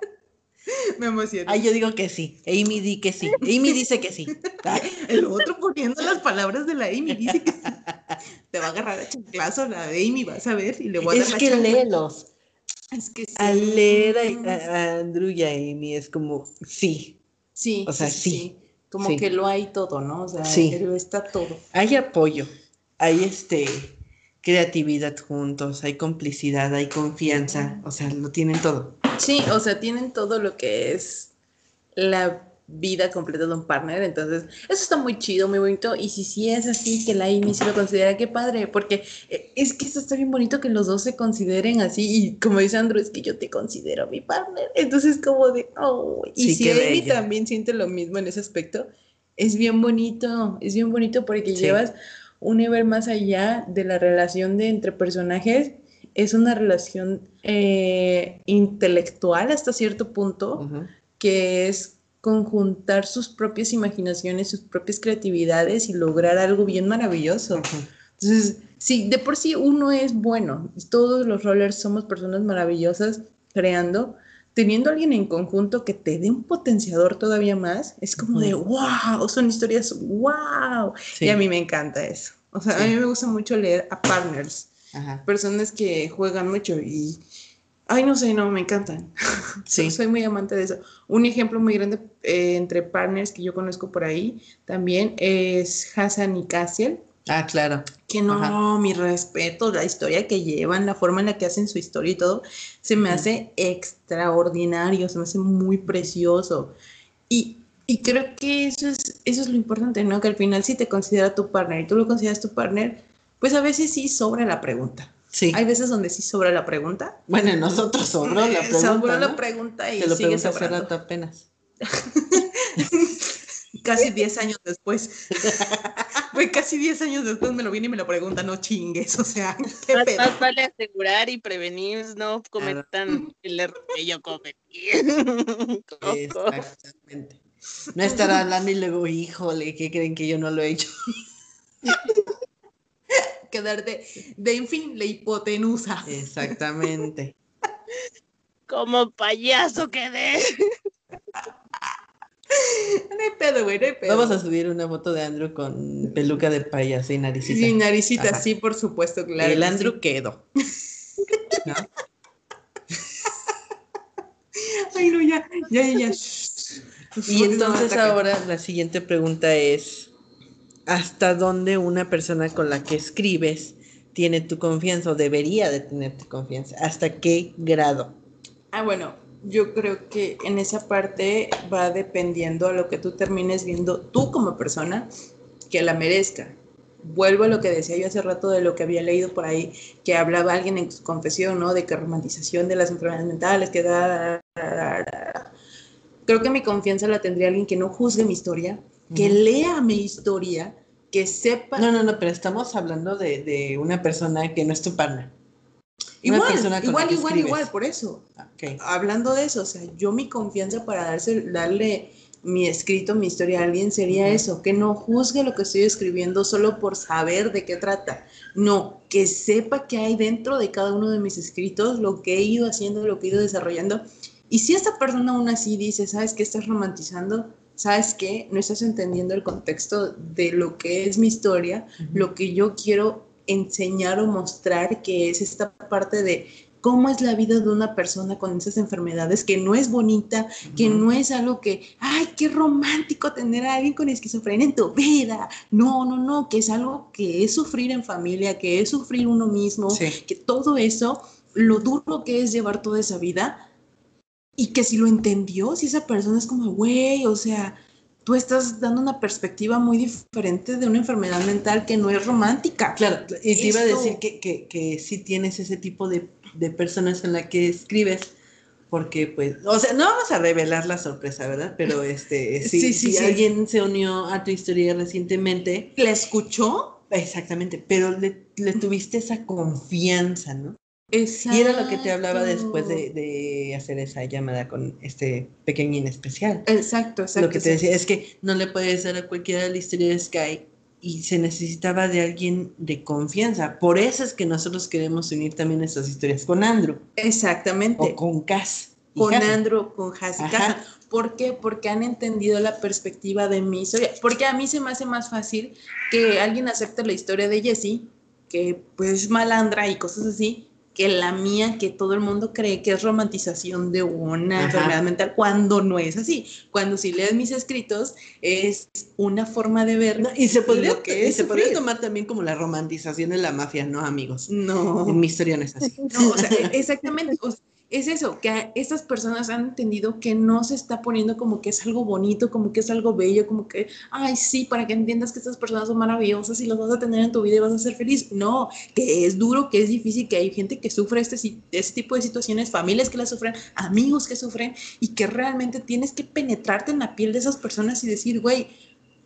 Me emocioné. Ay, yo digo que sí. Amy di que sí. Amy dice que sí. El otro poniendo las palabras de la Amy. Dice que te va a agarrar a chanclazo la de Amy, vas a ver, y le voy a dar Es que chancla. léelos. Es que sí. Al leer a, a- Andrew y a Amy es como, sí, Sí, o sea, sí. Como Sí. que lo hay todo, ¿no? O sea, Sí. lo está todo. hay apoyo, hay este creatividad juntos, hay complicidad, hay confianza, o sea, lo tienen todo. Sí, o sea, tienen todo lo que es la vida completa de un partner, entonces eso está muy chido, muy bonito, y si sí es así, que la Amy sí lo considera, qué padre, porque eh, es que eso está bien bonito que los dos se consideren así, y como dice Andrew, es que yo te considero mi partner, entonces como de, oh, y Sí, si Amy bello. también siente lo mismo en ese aspecto, es bien bonito, es bien bonito porque Sí. llevas un nivel más allá de la relación de entre personajes, es una relación eh, intelectual hasta cierto punto, que es conjuntar sus propias imaginaciones, sus propias creatividades y lograr algo bien maravilloso. Entonces, sí, de por sí uno es bueno, todos los rollers somos personas maravillosas creando, teniendo a alguien en conjunto que te dé un potenciador todavía más, es como de wow, son historias wow. Sí, Y a mí me encanta eso. O sea, a mí me gusta mucho leer a partners, ajá, personas que juegan mucho y, ay, no sé, no, me encantan. sí. Soy muy amante de eso. Un ejemplo muy grande eh, entre partners que yo conozco por ahí también es Hassan y Cassiel, Ah, claro. que no, Ajá. mi respeto, la historia que llevan, la forma en la que hacen su historia y todo, se me hace extraordinario, se me hace muy precioso. Y, y creo que eso es, eso es lo importante, ¿no? Que al final si te considera tu partner y tú lo consideras tu partner, pues a veces sí sobra la pregunta. Sí. Hay veces donde sí sobra la pregunta. Bueno, en nosotros sobró la pregunta. sobró la ¿no? pregunta y Te lo sigue hace rato apenas. Casi 10 años después. Güey, casi 10 años después me lo viene y me lo pregunta, no chingues, o sea, qué Más, pedo. más vale asegurar y prevenir, no cometan el error que yo cometí. Exactamente. No estar hablando y luego, híjole, ¿qué creen que yo no lo he hecho? Quedar de, de en fin, la hipotenusa. Exactamente. Como payaso quedé. No hay pedo, güey, no hay pedo. Vamos a subir una foto de Andrew con peluca de payaso y naricita. Sí, naricita, Ajá. sí, por supuesto, claro. El Andrew sí. quedó. ¿No? Ay, no, ya, ya, ya, ya. Y entonces ahora la siguiente pregunta es, ¿hasta dónde una persona con la que escribes tiene tu confianza o debería de tener tu confianza? ¿Hasta qué grado? Ah, bueno, yo creo que en esa parte va dependiendo a lo que tú termines viendo tú como persona que la merezca. Vuelvo a lo que decía yo hace rato de lo que había leído por ahí, que hablaba alguien en su confesión, ¿no? De que romantización de las enfermedades mentales, que da. Creo que mi confianza la tendría alguien que no juzgue mi historia, que lea mi historia, que sepa... No, no, no, pero estamos hablando de, de una persona que no es tu partner. Una igual, igual, que igual, escribes. igual, por eso. Ok. hablando de eso, o sea, yo mi confianza para darse, darle mi escrito, mi historia a alguien sería eso, que no juzgue lo que estoy escribiendo solo por saber de qué trata. No, que sepa que hay dentro de cada uno de mis escritos, lo que he ido haciendo, lo que he ido desarrollando. Y si esta persona aún así dice, ¿sabes qué estás romantizando? ¿Sabes qué? No estás entendiendo el contexto de lo que es mi historia, lo que yo quiero enseñar o mostrar, que es esta parte de cómo es la vida de una persona con esas enfermedades, que no es bonita, que no es algo que, ay, qué romántico tener a alguien con esquizofrenia en tu vida. No, no, no, que es algo que es sufrir en familia, que es sufrir uno mismo, Sí. que todo eso, lo duro que es llevar toda esa vida y que si lo entendió, si esa persona es como, güey, o sea, tú estás dando una perspectiva muy diferente de una enfermedad mental que no es romántica. Claro, y te iba a decir que, que, que sí tienes ese tipo de, de personas en la que escribes, porque pues, o sea, no vamos a revelar la sorpresa, ¿verdad? Pero este, si, Sí, sí, si sí. alguien se unió a tu historia recientemente, ¿La escuchó? exactamente, pero le, le tuviste esa confianza, ¿no? Y era lo que te hablaba después de, de hacer esa llamada con este pequeñín especial. Exacto, exacto. Lo que te decía es que no le puedes dar a cualquiera la historia de Sky y se necesitaba de alguien de confianza. Por eso es que nosotros queremos unir también nuestras historias con Andrew Exactamente. o con Cass. con. Andrew, con. Casa. ¿Por qué? Porque han entendido la perspectiva de mi historia. Porque a mí se me hace más fácil que alguien acepte la historia de Jessie, que pues es malandra y cosas así, que la mía, que todo el mundo cree que es romantización de una Ajá. enfermedad mental, cuando no es así. Cuando si lees mis escritos, es una forma de ver No, y se podría, que y se podría tomar también como la romantización de la mafia, ¿no, amigos? No. Mi historia no es así. No, o sea, exactamente. o sea, es eso, que estas personas han entendido que no se está poniendo como que es algo bonito, como que es algo bello, como que, ay, sí, para que entiendas que estas personas son maravillosas y las vas a tener en tu vida y vas a ser feliz. No, que es duro, que es difícil, que hay gente que sufre este, este tipo de situaciones, familias que las sufren, amigos que sufren y que realmente tienes que penetrarte en la piel de esas personas y decir, güey,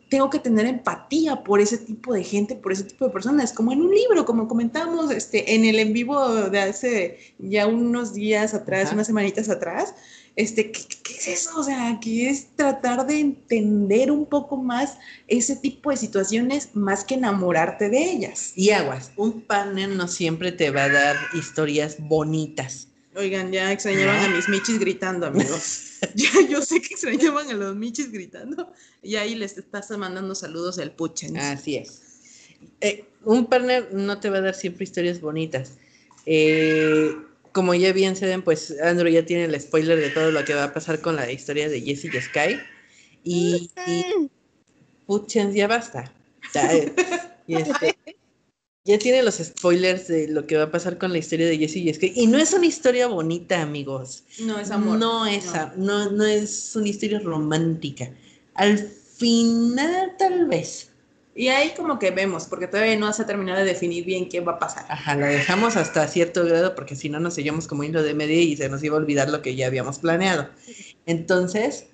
tengo que tener empatía por ese tipo de gente, por ese tipo de personas, como en un libro, como comentamos este, en el en vivo de hace ya unos días atrás, Ajá. unas semanitas atrás. Este, ¿qué, qué es eso? O sea, que es tratar de entender un poco más ese tipo de situaciones más que enamorarte de ellas. Y aguas, un partner no siempre te va a dar historias bonitas. Oigan, ya extrañaban a mis michis gritando, amigos. ya yo sé que extrañaban a los michis gritando. Y ahí les estás mandando saludos al Puchen. Así es. Eh, un partner no te va a dar siempre historias bonitas. Eh, como ya bien se ven, pues Andrew ya tiene el spoiler de todo lo que va a pasar con la historia de Jesse y Sky. Y, y Puchens, ya basta. Ya, eh, y este, ya tiene los spoilers de lo que va a pasar con la historia de Jesse y. Y no es una historia bonita, amigos. No es amor. No es, No. no, no es una historia romántica. Al final, tal vez. Y ahí como que vemos, porque todavía no se ha terminado de definir bien qué va a pasar. Ajá, la dejamos hasta cierto grado porque si no nos seguimos como hilo de media y se nos iba a olvidar lo que ya habíamos planeado. Entonces,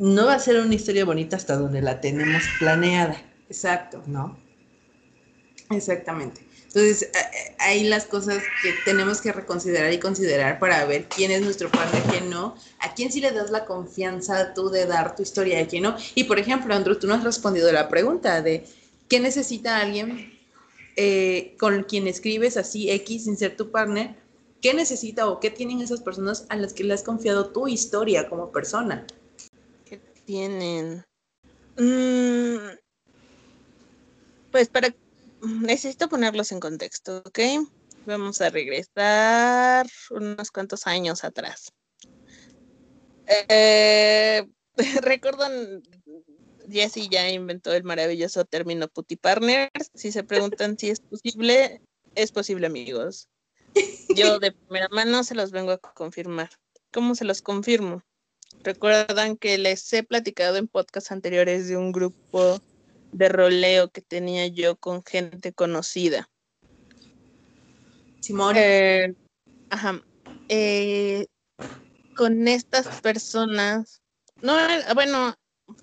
no va a ser una historia bonita hasta donde la tenemos planeada, Exacto, ¿no? Exactamente. Entonces, a- a- ahí las cosas que tenemos que reconsiderar y considerar para ver quién es nuestro partner, quién no, a quién sí le das la confianza tú de dar tu historia y a quién no. Y por ejemplo, Andrew, tú no has respondido la pregunta de qué necesita alguien eh, con quien escribes así X sin ser tu partner, ¿qué necesita o qué tienen esas personas a las que le has confiado tu historia como persona? ¿Qué tienen? Mm, pues para necesito ponerlos en contexto, ¿ok? Vamos a regresar unos cuantos años atrás. Eh, ¿Recuerdan? Jesse ya inventó el maravilloso término putty partners. Si se preguntan si es posible, es posible, amigos. Yo de primera mano se los vengo a confirmar. ¿Cómo se los confirmo? Recuerdan que les he platicado en podcasts anteriores de un grupo de roleo que tenía yo con gente conocida. Simón. Eh, ajá. Eh, con estas personas, no, bueno,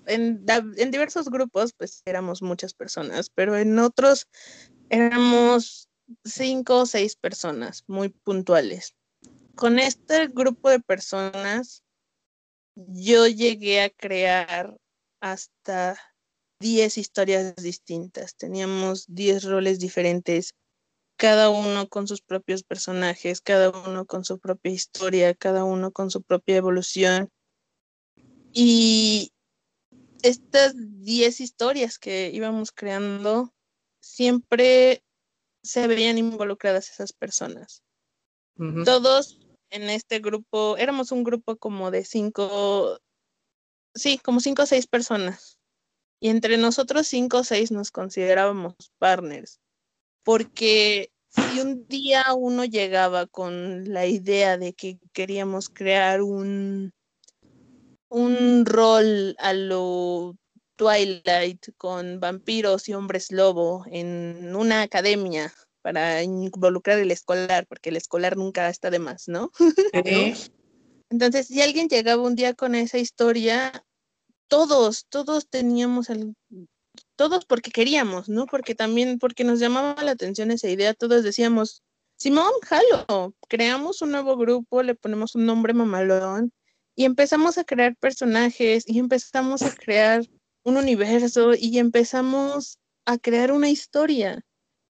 en, en, diversos grupos, pues éramos muchas personas, pero en otros éramos cinco o seis personas muy puntuales. Con este grupo de personas, yo llegué a crear hasta 10 historias distintas, teníamos 10 roles diferentes, cada uno con sus propios personajes, cada uno con su propia historia, cada uno con su propia evolución. Y estas 10 historias que íbamos creando, siempre se veían involucradas esas personas. Todos en este grupo, éramos un grupo como de cinco, sí, como cinco o seis personas. Y entre nosotros cinco o seis nos considerábamos partners, porque si un día uno llegaba con la idea de que queríamos crear un, un rol a lo Twilight con vampiros y hombres lobo en una academia para involucrar el escolar, porque el escolar nunca está de más, ¿no? Entonces, si alguien llegaba un día con esa historia, todos, todos teníamos todos porque queríamos, ¿no? Porque también, porque nos llamaba la atención esa idea, todos decíamos, Simón, jalo, creamos un nuevo grupo, le ponemos un nombre mamalón y empezamos a crear personajes y empezamos a crear un universo y empezamos a crear una historia.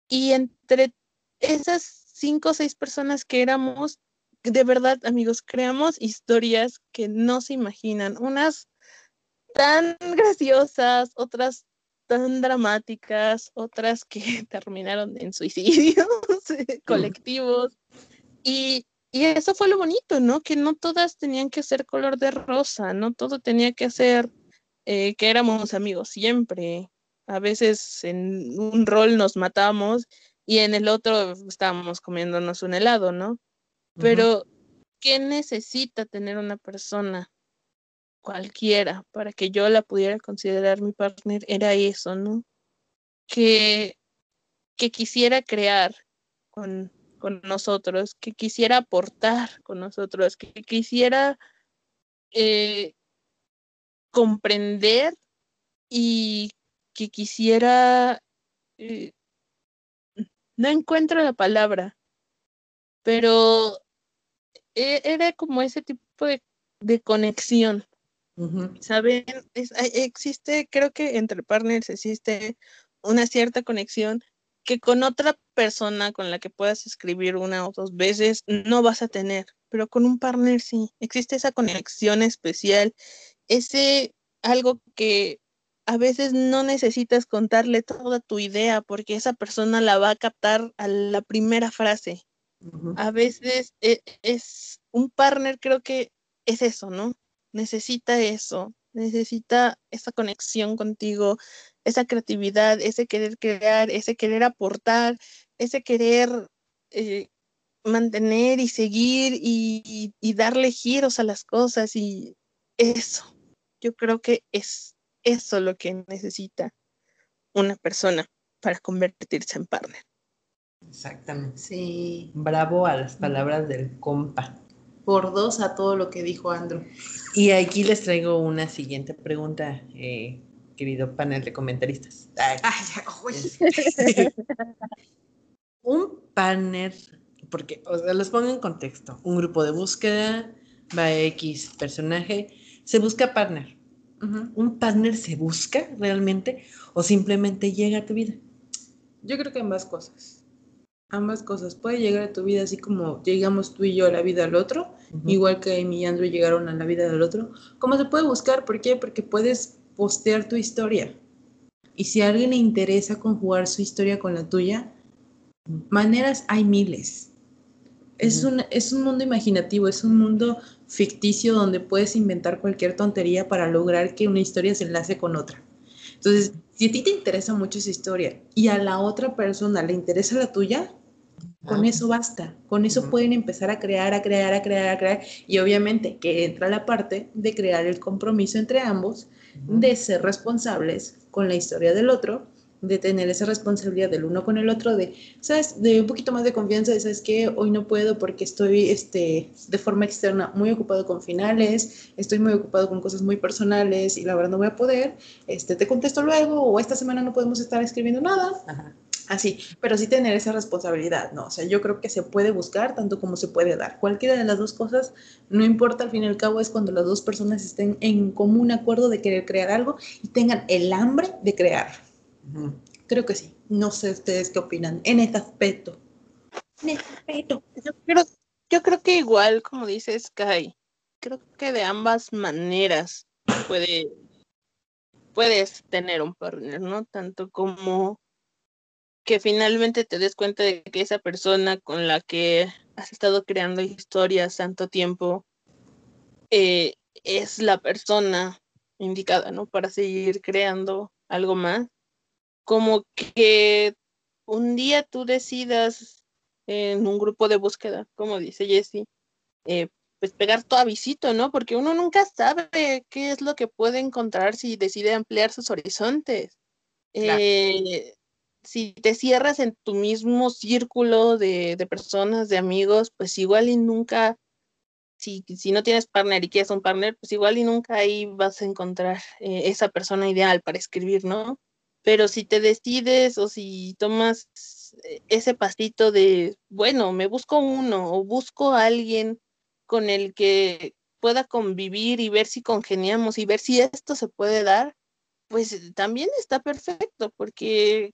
Y entre esas cinco o seis personas que éramos, de verdad, amigos, creamos historias que no se imaginan. Unas tan graciosas, otras tan dramáticas, otras que terminaron en suicidios colectivos. Y, y, eso fue lo bonito, ¿no? Que no todas tenían que ser color de rosa, no todo tenía que ser eh, que éramos amigos siempre. A veces en un rol nos matamos y en el otro estábamos comiéndonos un helado, ¿no? Pero, ¿qué necesita tener una persona? Cualquiera para que yo la pudiera considerar mi partner era eso, ¿no? Que, que quisiera crear con, con nosotros, que quisiera aportar con nosotros, que quisiera eh, comprender y que quisiera, eh, no encuentro la palabra, pero e, era como ese tipo de, de conexión, ¿Saben? existe, creo que entre partners existe una cierta conexión que con otra persona con la que puedas escribir una o dos veces no vas a tener, pero con un partner sí, existe esa conexión especial, ese algo que a veces no necesitas contarle toda tu idea porque esa persona la va a captar a la primera frase. A veces e, es un partner, creo que es eso, ¿no? Necesita eso, necesita esa conexión contigo, esa creatividad, ese querer crear, ese querer aportar, ese querer eh, mantener y seguir y, darle giros a las cosas y eso. Yo creo que es eso lo que necesita una persona para convertirse en partner. Exactamente. Sí. Bravo a las palabras del compa por dos a todo lo que dijo Andrew. Y aquí les traigo una siguiente pregunta, eh, querido panel de comentaristas. un panel, porque o sea, los pongo en contexto, un grupo de búsqueda, va a X personaje, se busca partner. ¿Un partner se busca realmente o simplemente llega a tu vida? Yo creo que ambas cosas. Ambas cosas. Puede llegar a tu vida así como llegamos tú y yo a la vida del otro, igual que Amy y Andrew llegaron a la vida del otro. ¿Cómo se puede buscar? ¿Por qué? Porque puedes postear tu historia. Y si a alguien le interesa conjugar su historia con la tuya, maneras hay miles. Es, un, es un mundo imaginativo, es un mundo ficticio donde puedes inventar cualquier tontería para lograr que una historia se enlace con otra. Entonces, si a ti te interesa mucho esa historia y a la otra persona le interesa la tuya, con eso basta. Con eso pueden empezar a crear, a crear, a crear, a crear. Y obviamente que entra la parte de crear el compromiso entre ambos, de ser responsables con la historia del otro de tener esa responsabilidad del uno con el otro, de, ¿sabes? De un poquito más de confianza, de, ¿sabes que Hoy no puedo porque estoy este, de forma externa muy ocupado con finales, estoy muy ocupado con cosas muy personales y la verdad no voy a poder, este, te contesto luego o esta semana no podemos estar escribiendo nada. Así, pero sí tener esa responsabilidad, ¿no? O sea, yo creo que se puede buscar tanto como se puede dar. Cualquiera de las dos cosas, no importa, al fin y al cabo es cuando las dos personas estén en común acuerdo de querer crear algo y tengan el hambre de crear. Creo que sí. No sé ustedes qué opinan en este aspecto. En este aspecto. Yo creo, yo creo que igual, como dice Sky, creo que de ambas maneras puede, puedes tener un partner, ¿no? Tanto como que finalmente te des cuenta de que esa persona con la que has estado creando historias tanto tiempo eh, es la persona indicada, ¿no? Para seguir creando algo más como que un día tú decidas en un grupo de búsqueda, como dice Jessie, eh, pues pegar tu avisito, ¿no? Porque uno nunca sabe qué es lo que puede encontrar si decide ampliar sus horizontes. Eh, si te cierras en tu mismo círculo de, personas, de amigos, pues igual y nunca, si, si, no tienes partner y quieres un partner, pues igual y nunca ahí vas a encontrar eh, esa persona ideal para escribir, ¿no? Pero si te decides o si tomas eh, ese pasito de, bueno, me busco uno o busco a alguien con el que pueda convivir y ver si congeniamos y ver si esto se puede dar, pues también está perfecto, porque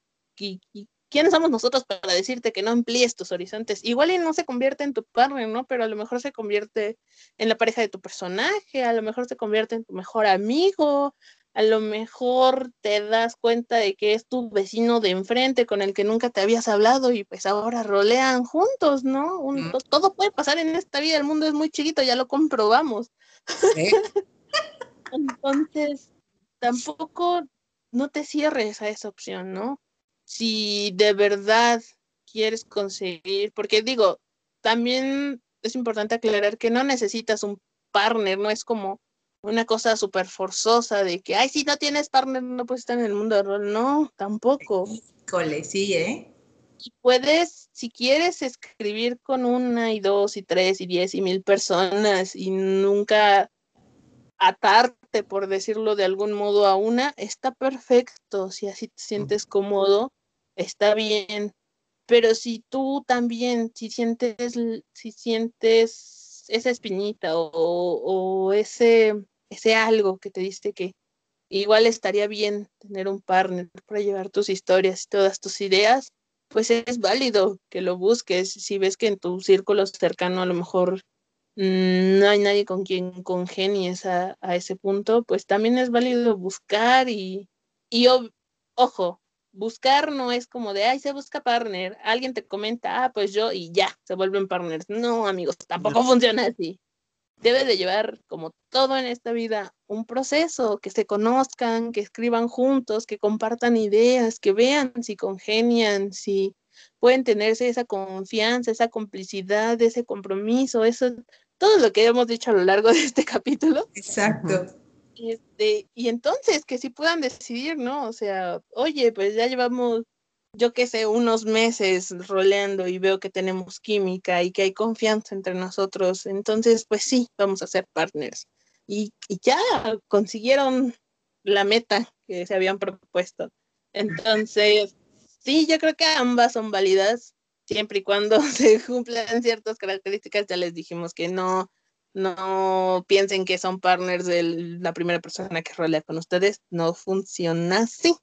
¿quiénes somos nosotros para decirte que no amplíes tus horizontes? Igual y no se convierte en tu partner, ¿no? Pero a lo mejor se convierte en la pareja de tu personaje, a lo mejor se convierte en tu mejor amigo, a lo mejor te das cuenta de que es tu vecino de enfrente con el que nunca te habías hablado y pues ahora rolean juntos, ¿no? Todo puede pasar en esta vida, el mundo es muy chiquito, ya lo comprobamos. Entonces, tampoco no te cierres a esa opción, ¿no? Si de verdad quieres conseguir, porque digo, también es importante aclarar que no necesitas un partner, no es como una cosa súper forzosa de que, ay, si no tienes partner, no puedes estar en el mundo de rol. No, tampoco. Cole, sí, ¿eh? Y puedes, si quieres escribir con una y dos y tres y diez y mil personas y nunca atarte, por decirlo de algún modo, a una, está perfecto. Si así te sientes cómodo, está bien. Pero si tú también, si sientes, si sientes esa espinita o, o ese ese algo que te diste que igual estaría bien tener un partner para llevar tus historias y todas tus ideas, pues es válido que lo busques. Si ves que en tu círculo cercano a lo mejor mm, no hay nadie con quien congenies a, a, ese punto, pues también es válido buscar y, y ojo, buscar no es como de, ay, se busca partner, alguien te comenta, ah, pues yo y ya, se vuelven partners. No, amigos, tampoco funciona así debe de llevar, como todo en esta vida, un proceso, que se conozcan, que escriban juntos, que compartan ideas, que vean si congenian, si pueden tenerse esa confianza, esa complicidad, ese compromiso, eso, todo lo que hemos dicho a lo largo de este capítulo. Exacto. Este, y entonces que si puedan decidir, ¿no? O sea, oye, pues ya llevamos yo qué sé, unos meses roleando y veo que tenemos química y que hay confianza entre nosotros, entonces pues sí, vamos a ser partners. Y, ya consiguieron la meta que se habían propuesto. Entonces, sí, yo creo que ambas son válidas siempre y cuando se cumplan ciertas características. Ya les dijimos que no, no piensen que son partners de la primera persona que rolea con ustedes. No funciona así.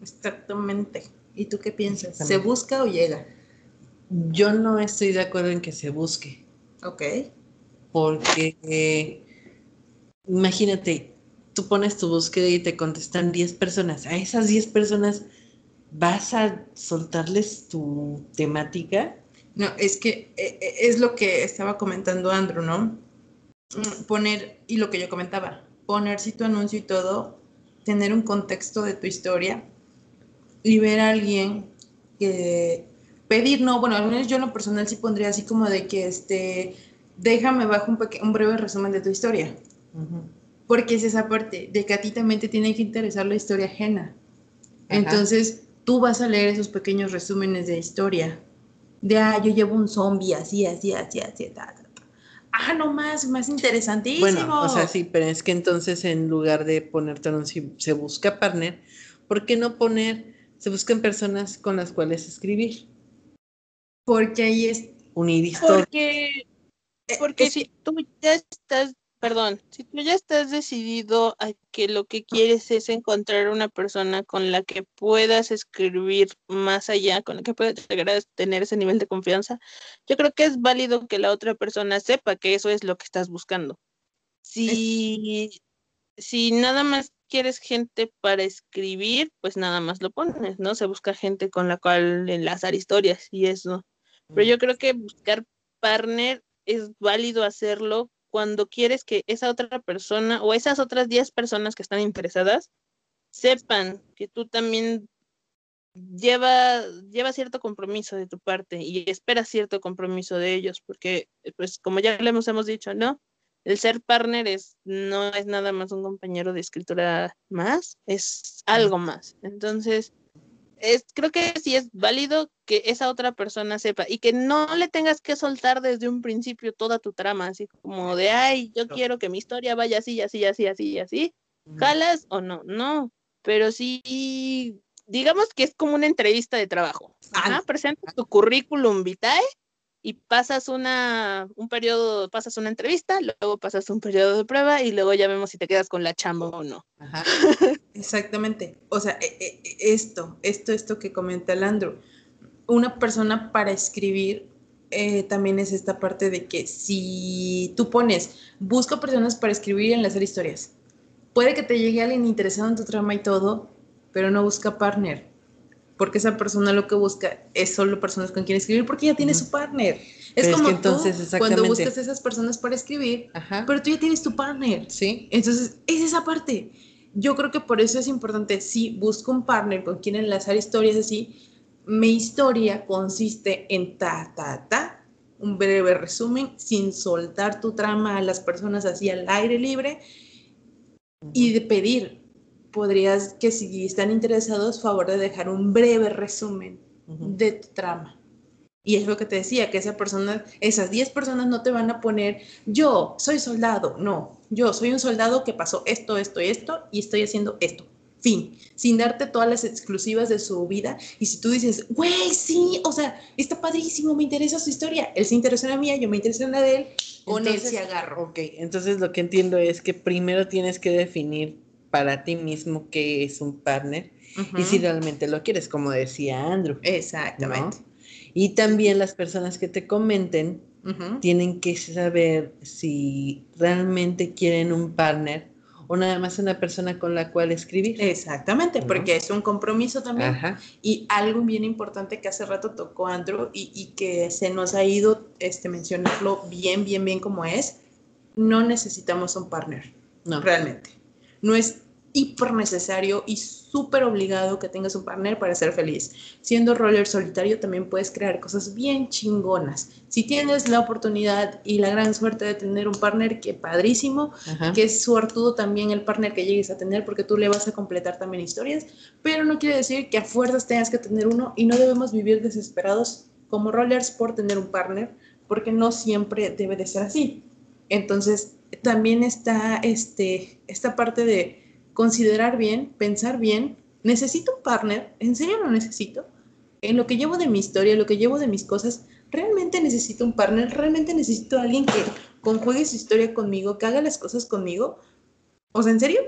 Exactamente. ¿Y tú qué piensas? ¿Se busca o llega? Yo no estoy de acuerdo en que se busque, Ok. porque eh, imagínate, tú pones tu búsqueda y te contestan 10 personas. A esas 10 personas vas a soltarles tu temática. No, es que eh, eh, es lo que estaba comentando Andrew, ¿no? Mm, Poner, y lo que yo comentaba, poner si tu anuncio y todo, tener un contexto de tu historia y ver a alguien que pedir, no, bueno, al menos yo en lo personal sí pondría así como de que, este, déjame bajo un, breve resumen de tu historia. Porque es esa parte de que a ti también te tiene que interesar la historia ajena. Ajá. Entonces, tú vas a leer esos pequeños resúmenes de historia. De, ah, yo llevo un zombie así, así, así, así, ta, ta. Ah, no más, más interesantísimo. Bueno, o sea, sí, pero es que entonces en lugar de poner tu anuncio, se busca partner, ¿por qué no poner, se buscan personas con las cuales escribir, Porque ahí es... unir historias? Porque, eh, porque es si tú ya estás, perdón, si tú ya estás decidido a que lo que quieres es encontrar una persona con la que puedas escribir más allá, con la que puedas llegar a tener ese nivel de confianza, yo creo que es válido que la otra persona sepa que eso es lo que estás buscando. Si, si nada más quieres gente para escribir, pues nada más lo pones, ¿no? Se busca gente con la cual enlazar historias y eso. Pero yo creo que buscar partner es válido hacerlo cuando quieres que esa otra persona o esas otras 10 personas que están interesadas sepan que tú también lleva, lleva cierto compromiso de tu parte y esperas cierto compromiso de ellos, porque pues como ya le hemos, hemos dicho, ¿no? El ser partner es, no es nada más un compañero de escritura más, es algo más. Entonces, es, creo que sí es válido que esa otra persona sepa y que no le tengas que soltar desde un principio toda tu trama, así como de, ay, yo quiero que mi historia vaya así, así, así, así, así. ¿Jalas o no? No, pero sí, digamos que es como una entrevista de trabajo. Ajá, presentas tu currículum vitae y pasas una, un periodo, pasas una entrevista, luego pasas un periodo de prueba y luego ya vemos si te quedas con la chamba o no. Exactamente. O sea, e- e- e- esto, esto, esto que comenta el Andrew. Una persona para escribir eh, también es esta parte de que si tú pones, busco personas para escribir y enlazar historias. Puede que te llegue alguien interesado en tu trama y todo, pero no busca partner. Porque esa persona lo que busca es solo personas con quien escribir porque ya tiene su partner. Es Pero es como que entonces, tú, cuando buscas esas personas para escribir, Ajá. pero tú ya tienes tu partner. Sí. Entonces, es esa parte. Yo creo que por eso es importante, si busco un partner con quien enlazar historias así, mi historia consiste en ta, ta, ta, un breve resumen, sin soltar tu trama a las personas así al aire libre y de pedir, podrías que si están interesados, favor de dejar un breve resumen Ujú. de tu trama. Y es lo que te decía, que esa persona, esas 10 personas no te van a poner, yo soy soldado, no, yo soy un soldado que pasó esto, esto y esto y estoy haciendo esto. Fin, sin darte todas las exclusivas de su vida. Y si tú dices, güey, sí, o sea, está padrísimo, me interesa su historia. Él se interesa en la mía, yo me interesa en la de él, con él Entonces, se agarro. Ok, entonces lo que entiendo es que primero tienes que definir para ti mismo qué es un partner y si realmente lo quieres, como decía Andrew. Exactamente. Y también las personas que te comenten tienen que saber si realmente quieren un partner o nada más una persona con la cual escribir. Exactamente, ¿No? porque es un compromiso también. Ajá. Y algo bien importante que hace rato tocó Andrew y, y que se nos ha ido este, mencionarlo bien, bien, bien como es, no necesitamos un partner, No. realmente. No es hiper necesario y súper obligado que tengas un partner para ser feliz. Siendo roller solitario también puedes crear cosas bien chingonas. Si tienes la oportunidad y la gran suerte de tener un partner, que padrísimo, Ajá. que es suertudo también el partner que llegues a tener porque tú le vas a completar también historias, pero no quiere decir que a fuerzas tengas que tener uno y no debemos vivir desesperados como rollers por tener un partner, porque no siempre debe de ser así. Entonces, también está este, esta parte de considerar bien, pensar bien, ¿necesito un partner? ¿En serio lo necesito? En lo que llevo de mi historia, en lo que llevo de mis cosas, ¿realmente necesito un partner? ¿Realmente necesito a alguien que conjuegue su historia conmigo, que haga las cosas conmigo? O sea, ¿en serio?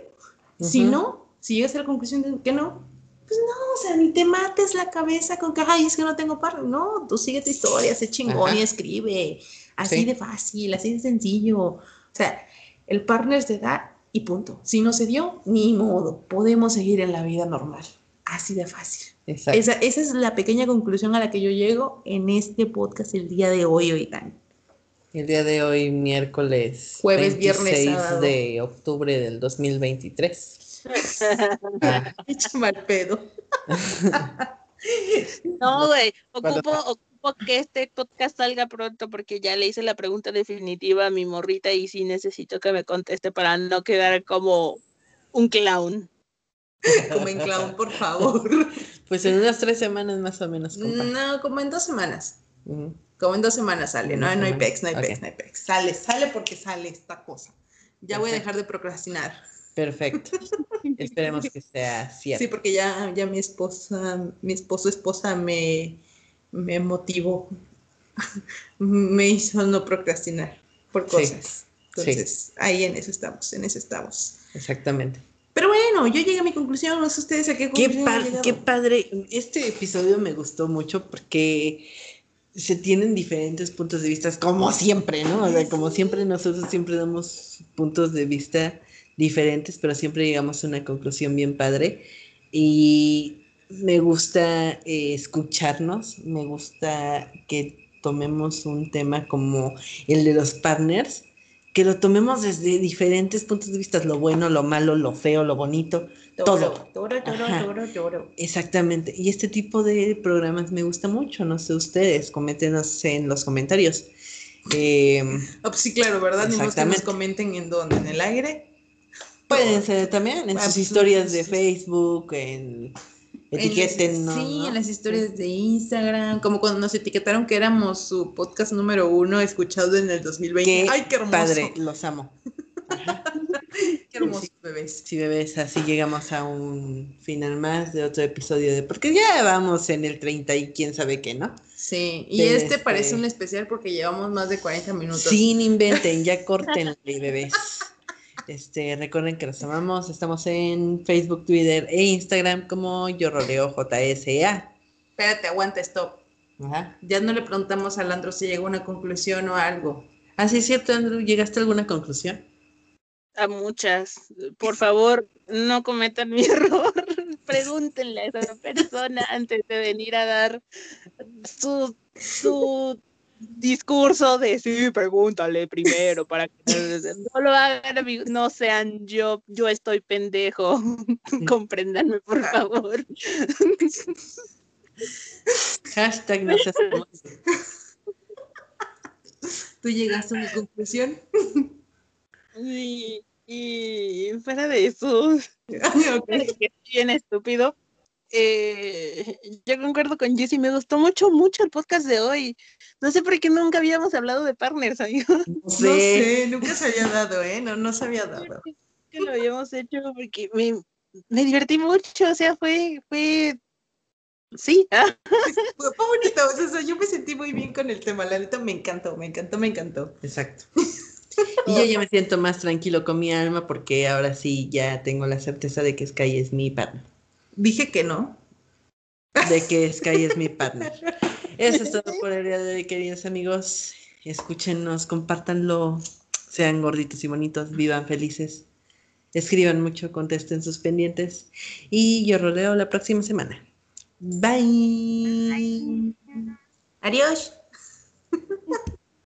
Si no, si llegas a la conclusión de que no, Pues no, o sea, ni te mates la cabeza con que, ay, es que no tengo partner. No, tú sigue tu historia, sé chingón y escribe. Así Sí. de fácil, así de sencillo. O sea, el partner se da y punto. Si no se dio, ni modo. Podemos seguir en la vida normal. Así de fácil. Exacto. Esa, esa es la pequeña conclusión a la que yo llego en este podcast el día de hoy, oigan. El día de hoy, miércoles. Jueves, viernes, 26 sábado. de octubre del 2023. Ah, Echa mal pedo. No, güey, ocupo que este podcast salga pronto porque ya le hice la pregunta definitiva a mi morrita y sí necesito que me conteste para no quedar como un clown. Como en clown, por favor. pues en unas tres semanas más o menos, compa. No, como en dos semanas. Ujú. Como en dos semanas sale, no, dos no hay pex, no hay Ok. pex, no hay pex. Sale, sale porque sale esta cosa. Ya voy a dejar de procrastinar. Perfecto. Esperemos que sea cierto. Sí, porque ya, ya mi esposa, mi esposo, esposa me, me motivó, me hizo no procrastinar por Sí, cosas. Entonces, ahí en eso estamos, en eso estamos. Exactamente. Pero bueno, yo llegué a mi conclusión, no sé ustedes a qué Qué, pa- han qué padre. Este episodio me gustó mucho porque se tienen diferentes puntos de vista, como siempre, ¿no? O sea, como siempre nosotros siempre damos puntos de vista diferentes, pero siempre llegamos a una conclusión bien padre. Y me gusta eh, escucharnos, me gusta que tomemos un tema como el de los partners, que lo tomemos desde diferentes puntos de vista, lo bueno, lo malo, lo feo, lo bonito. Todo. toro, toro, toro. Exactamente. Y este tipo de programas me gusta mucho. No sé ustedes, coméntenos en los comentarios. Eh, Ah, pues sí, claro, ¿verdad? Ni que nos comenten en dónde, en el aire. pueden ser también en Ah, sus pues, historias de. Facebook, en etiqueten, En las- ¿no? Sí, ¿no? en las historias de Instagram, como cuando nos etiquetaron que éramos su podcast número uno escuchado en el 2020. Qué ¡Ay, qué hermoso! Padre, los amo. Ajá. ¡Qué hermosos bebés! Sí, bebés, así llegamos a un final más de otro episodio de porque ya vamos en el 30 y quién sabe qué, ¿no? Sí, y este este- parece un especial porque llevamos más de 40 minutos. Sin inventen, ya córtenle, bebés. Este, recuerden que los amamos. Estamos en Facebook, Twitter e Instagram como yo roleo JSA. Espérate, aguanta, stop. Ajá. Ya no le preguntamos a Landro si llegó a una conclusión o algo. Ah, sí, es cierto, Andrew. ¿Llegaste a alguna conclusión? A muchas. Por favor, no cometan mi error. Pregúntenle a esa persona antes de venir a dar su, su discurso de sí, pregúntale primero para que no lo hagan, amigos. No sean yo, yo estoy pendejo. Compréndanme, por favor. Hashtag no seas. ¿Tú llegaste a una conclusión? Y, y fuera de eso, Ok. que es bien estúpido. Eh, yo concuerdo con Jessy, me gustó mucho, mucho el podcast de hoy. No sé por qué nunca habíamos hablado de partners, amigos. No No sé. sé, nunca se había dado, ¿eh? No, no se había dado. Que lo habíamos hecho porque me, me divertí mucho, o sea, fue, fue, sí, ah, Fue fue bonito, o sea, yo me sentí muy bien con el tema, la neta me encantó, me encantó, me encantó. Exacto. Y yo ya me siento más tranquilo con mi alma porque ahora sí ya tengo la certeza de que Sky es mi partner. Dije que no. De que Sky es mi partner. Eso es todo por el día de hoy, queridos amigos. Escúchenos, compártanlo, sean gorditos y bonitos, vivan felices. Escriban mucho, contesten sus pendientes. Y yo roleo la próxima semana. Bye. Adiós.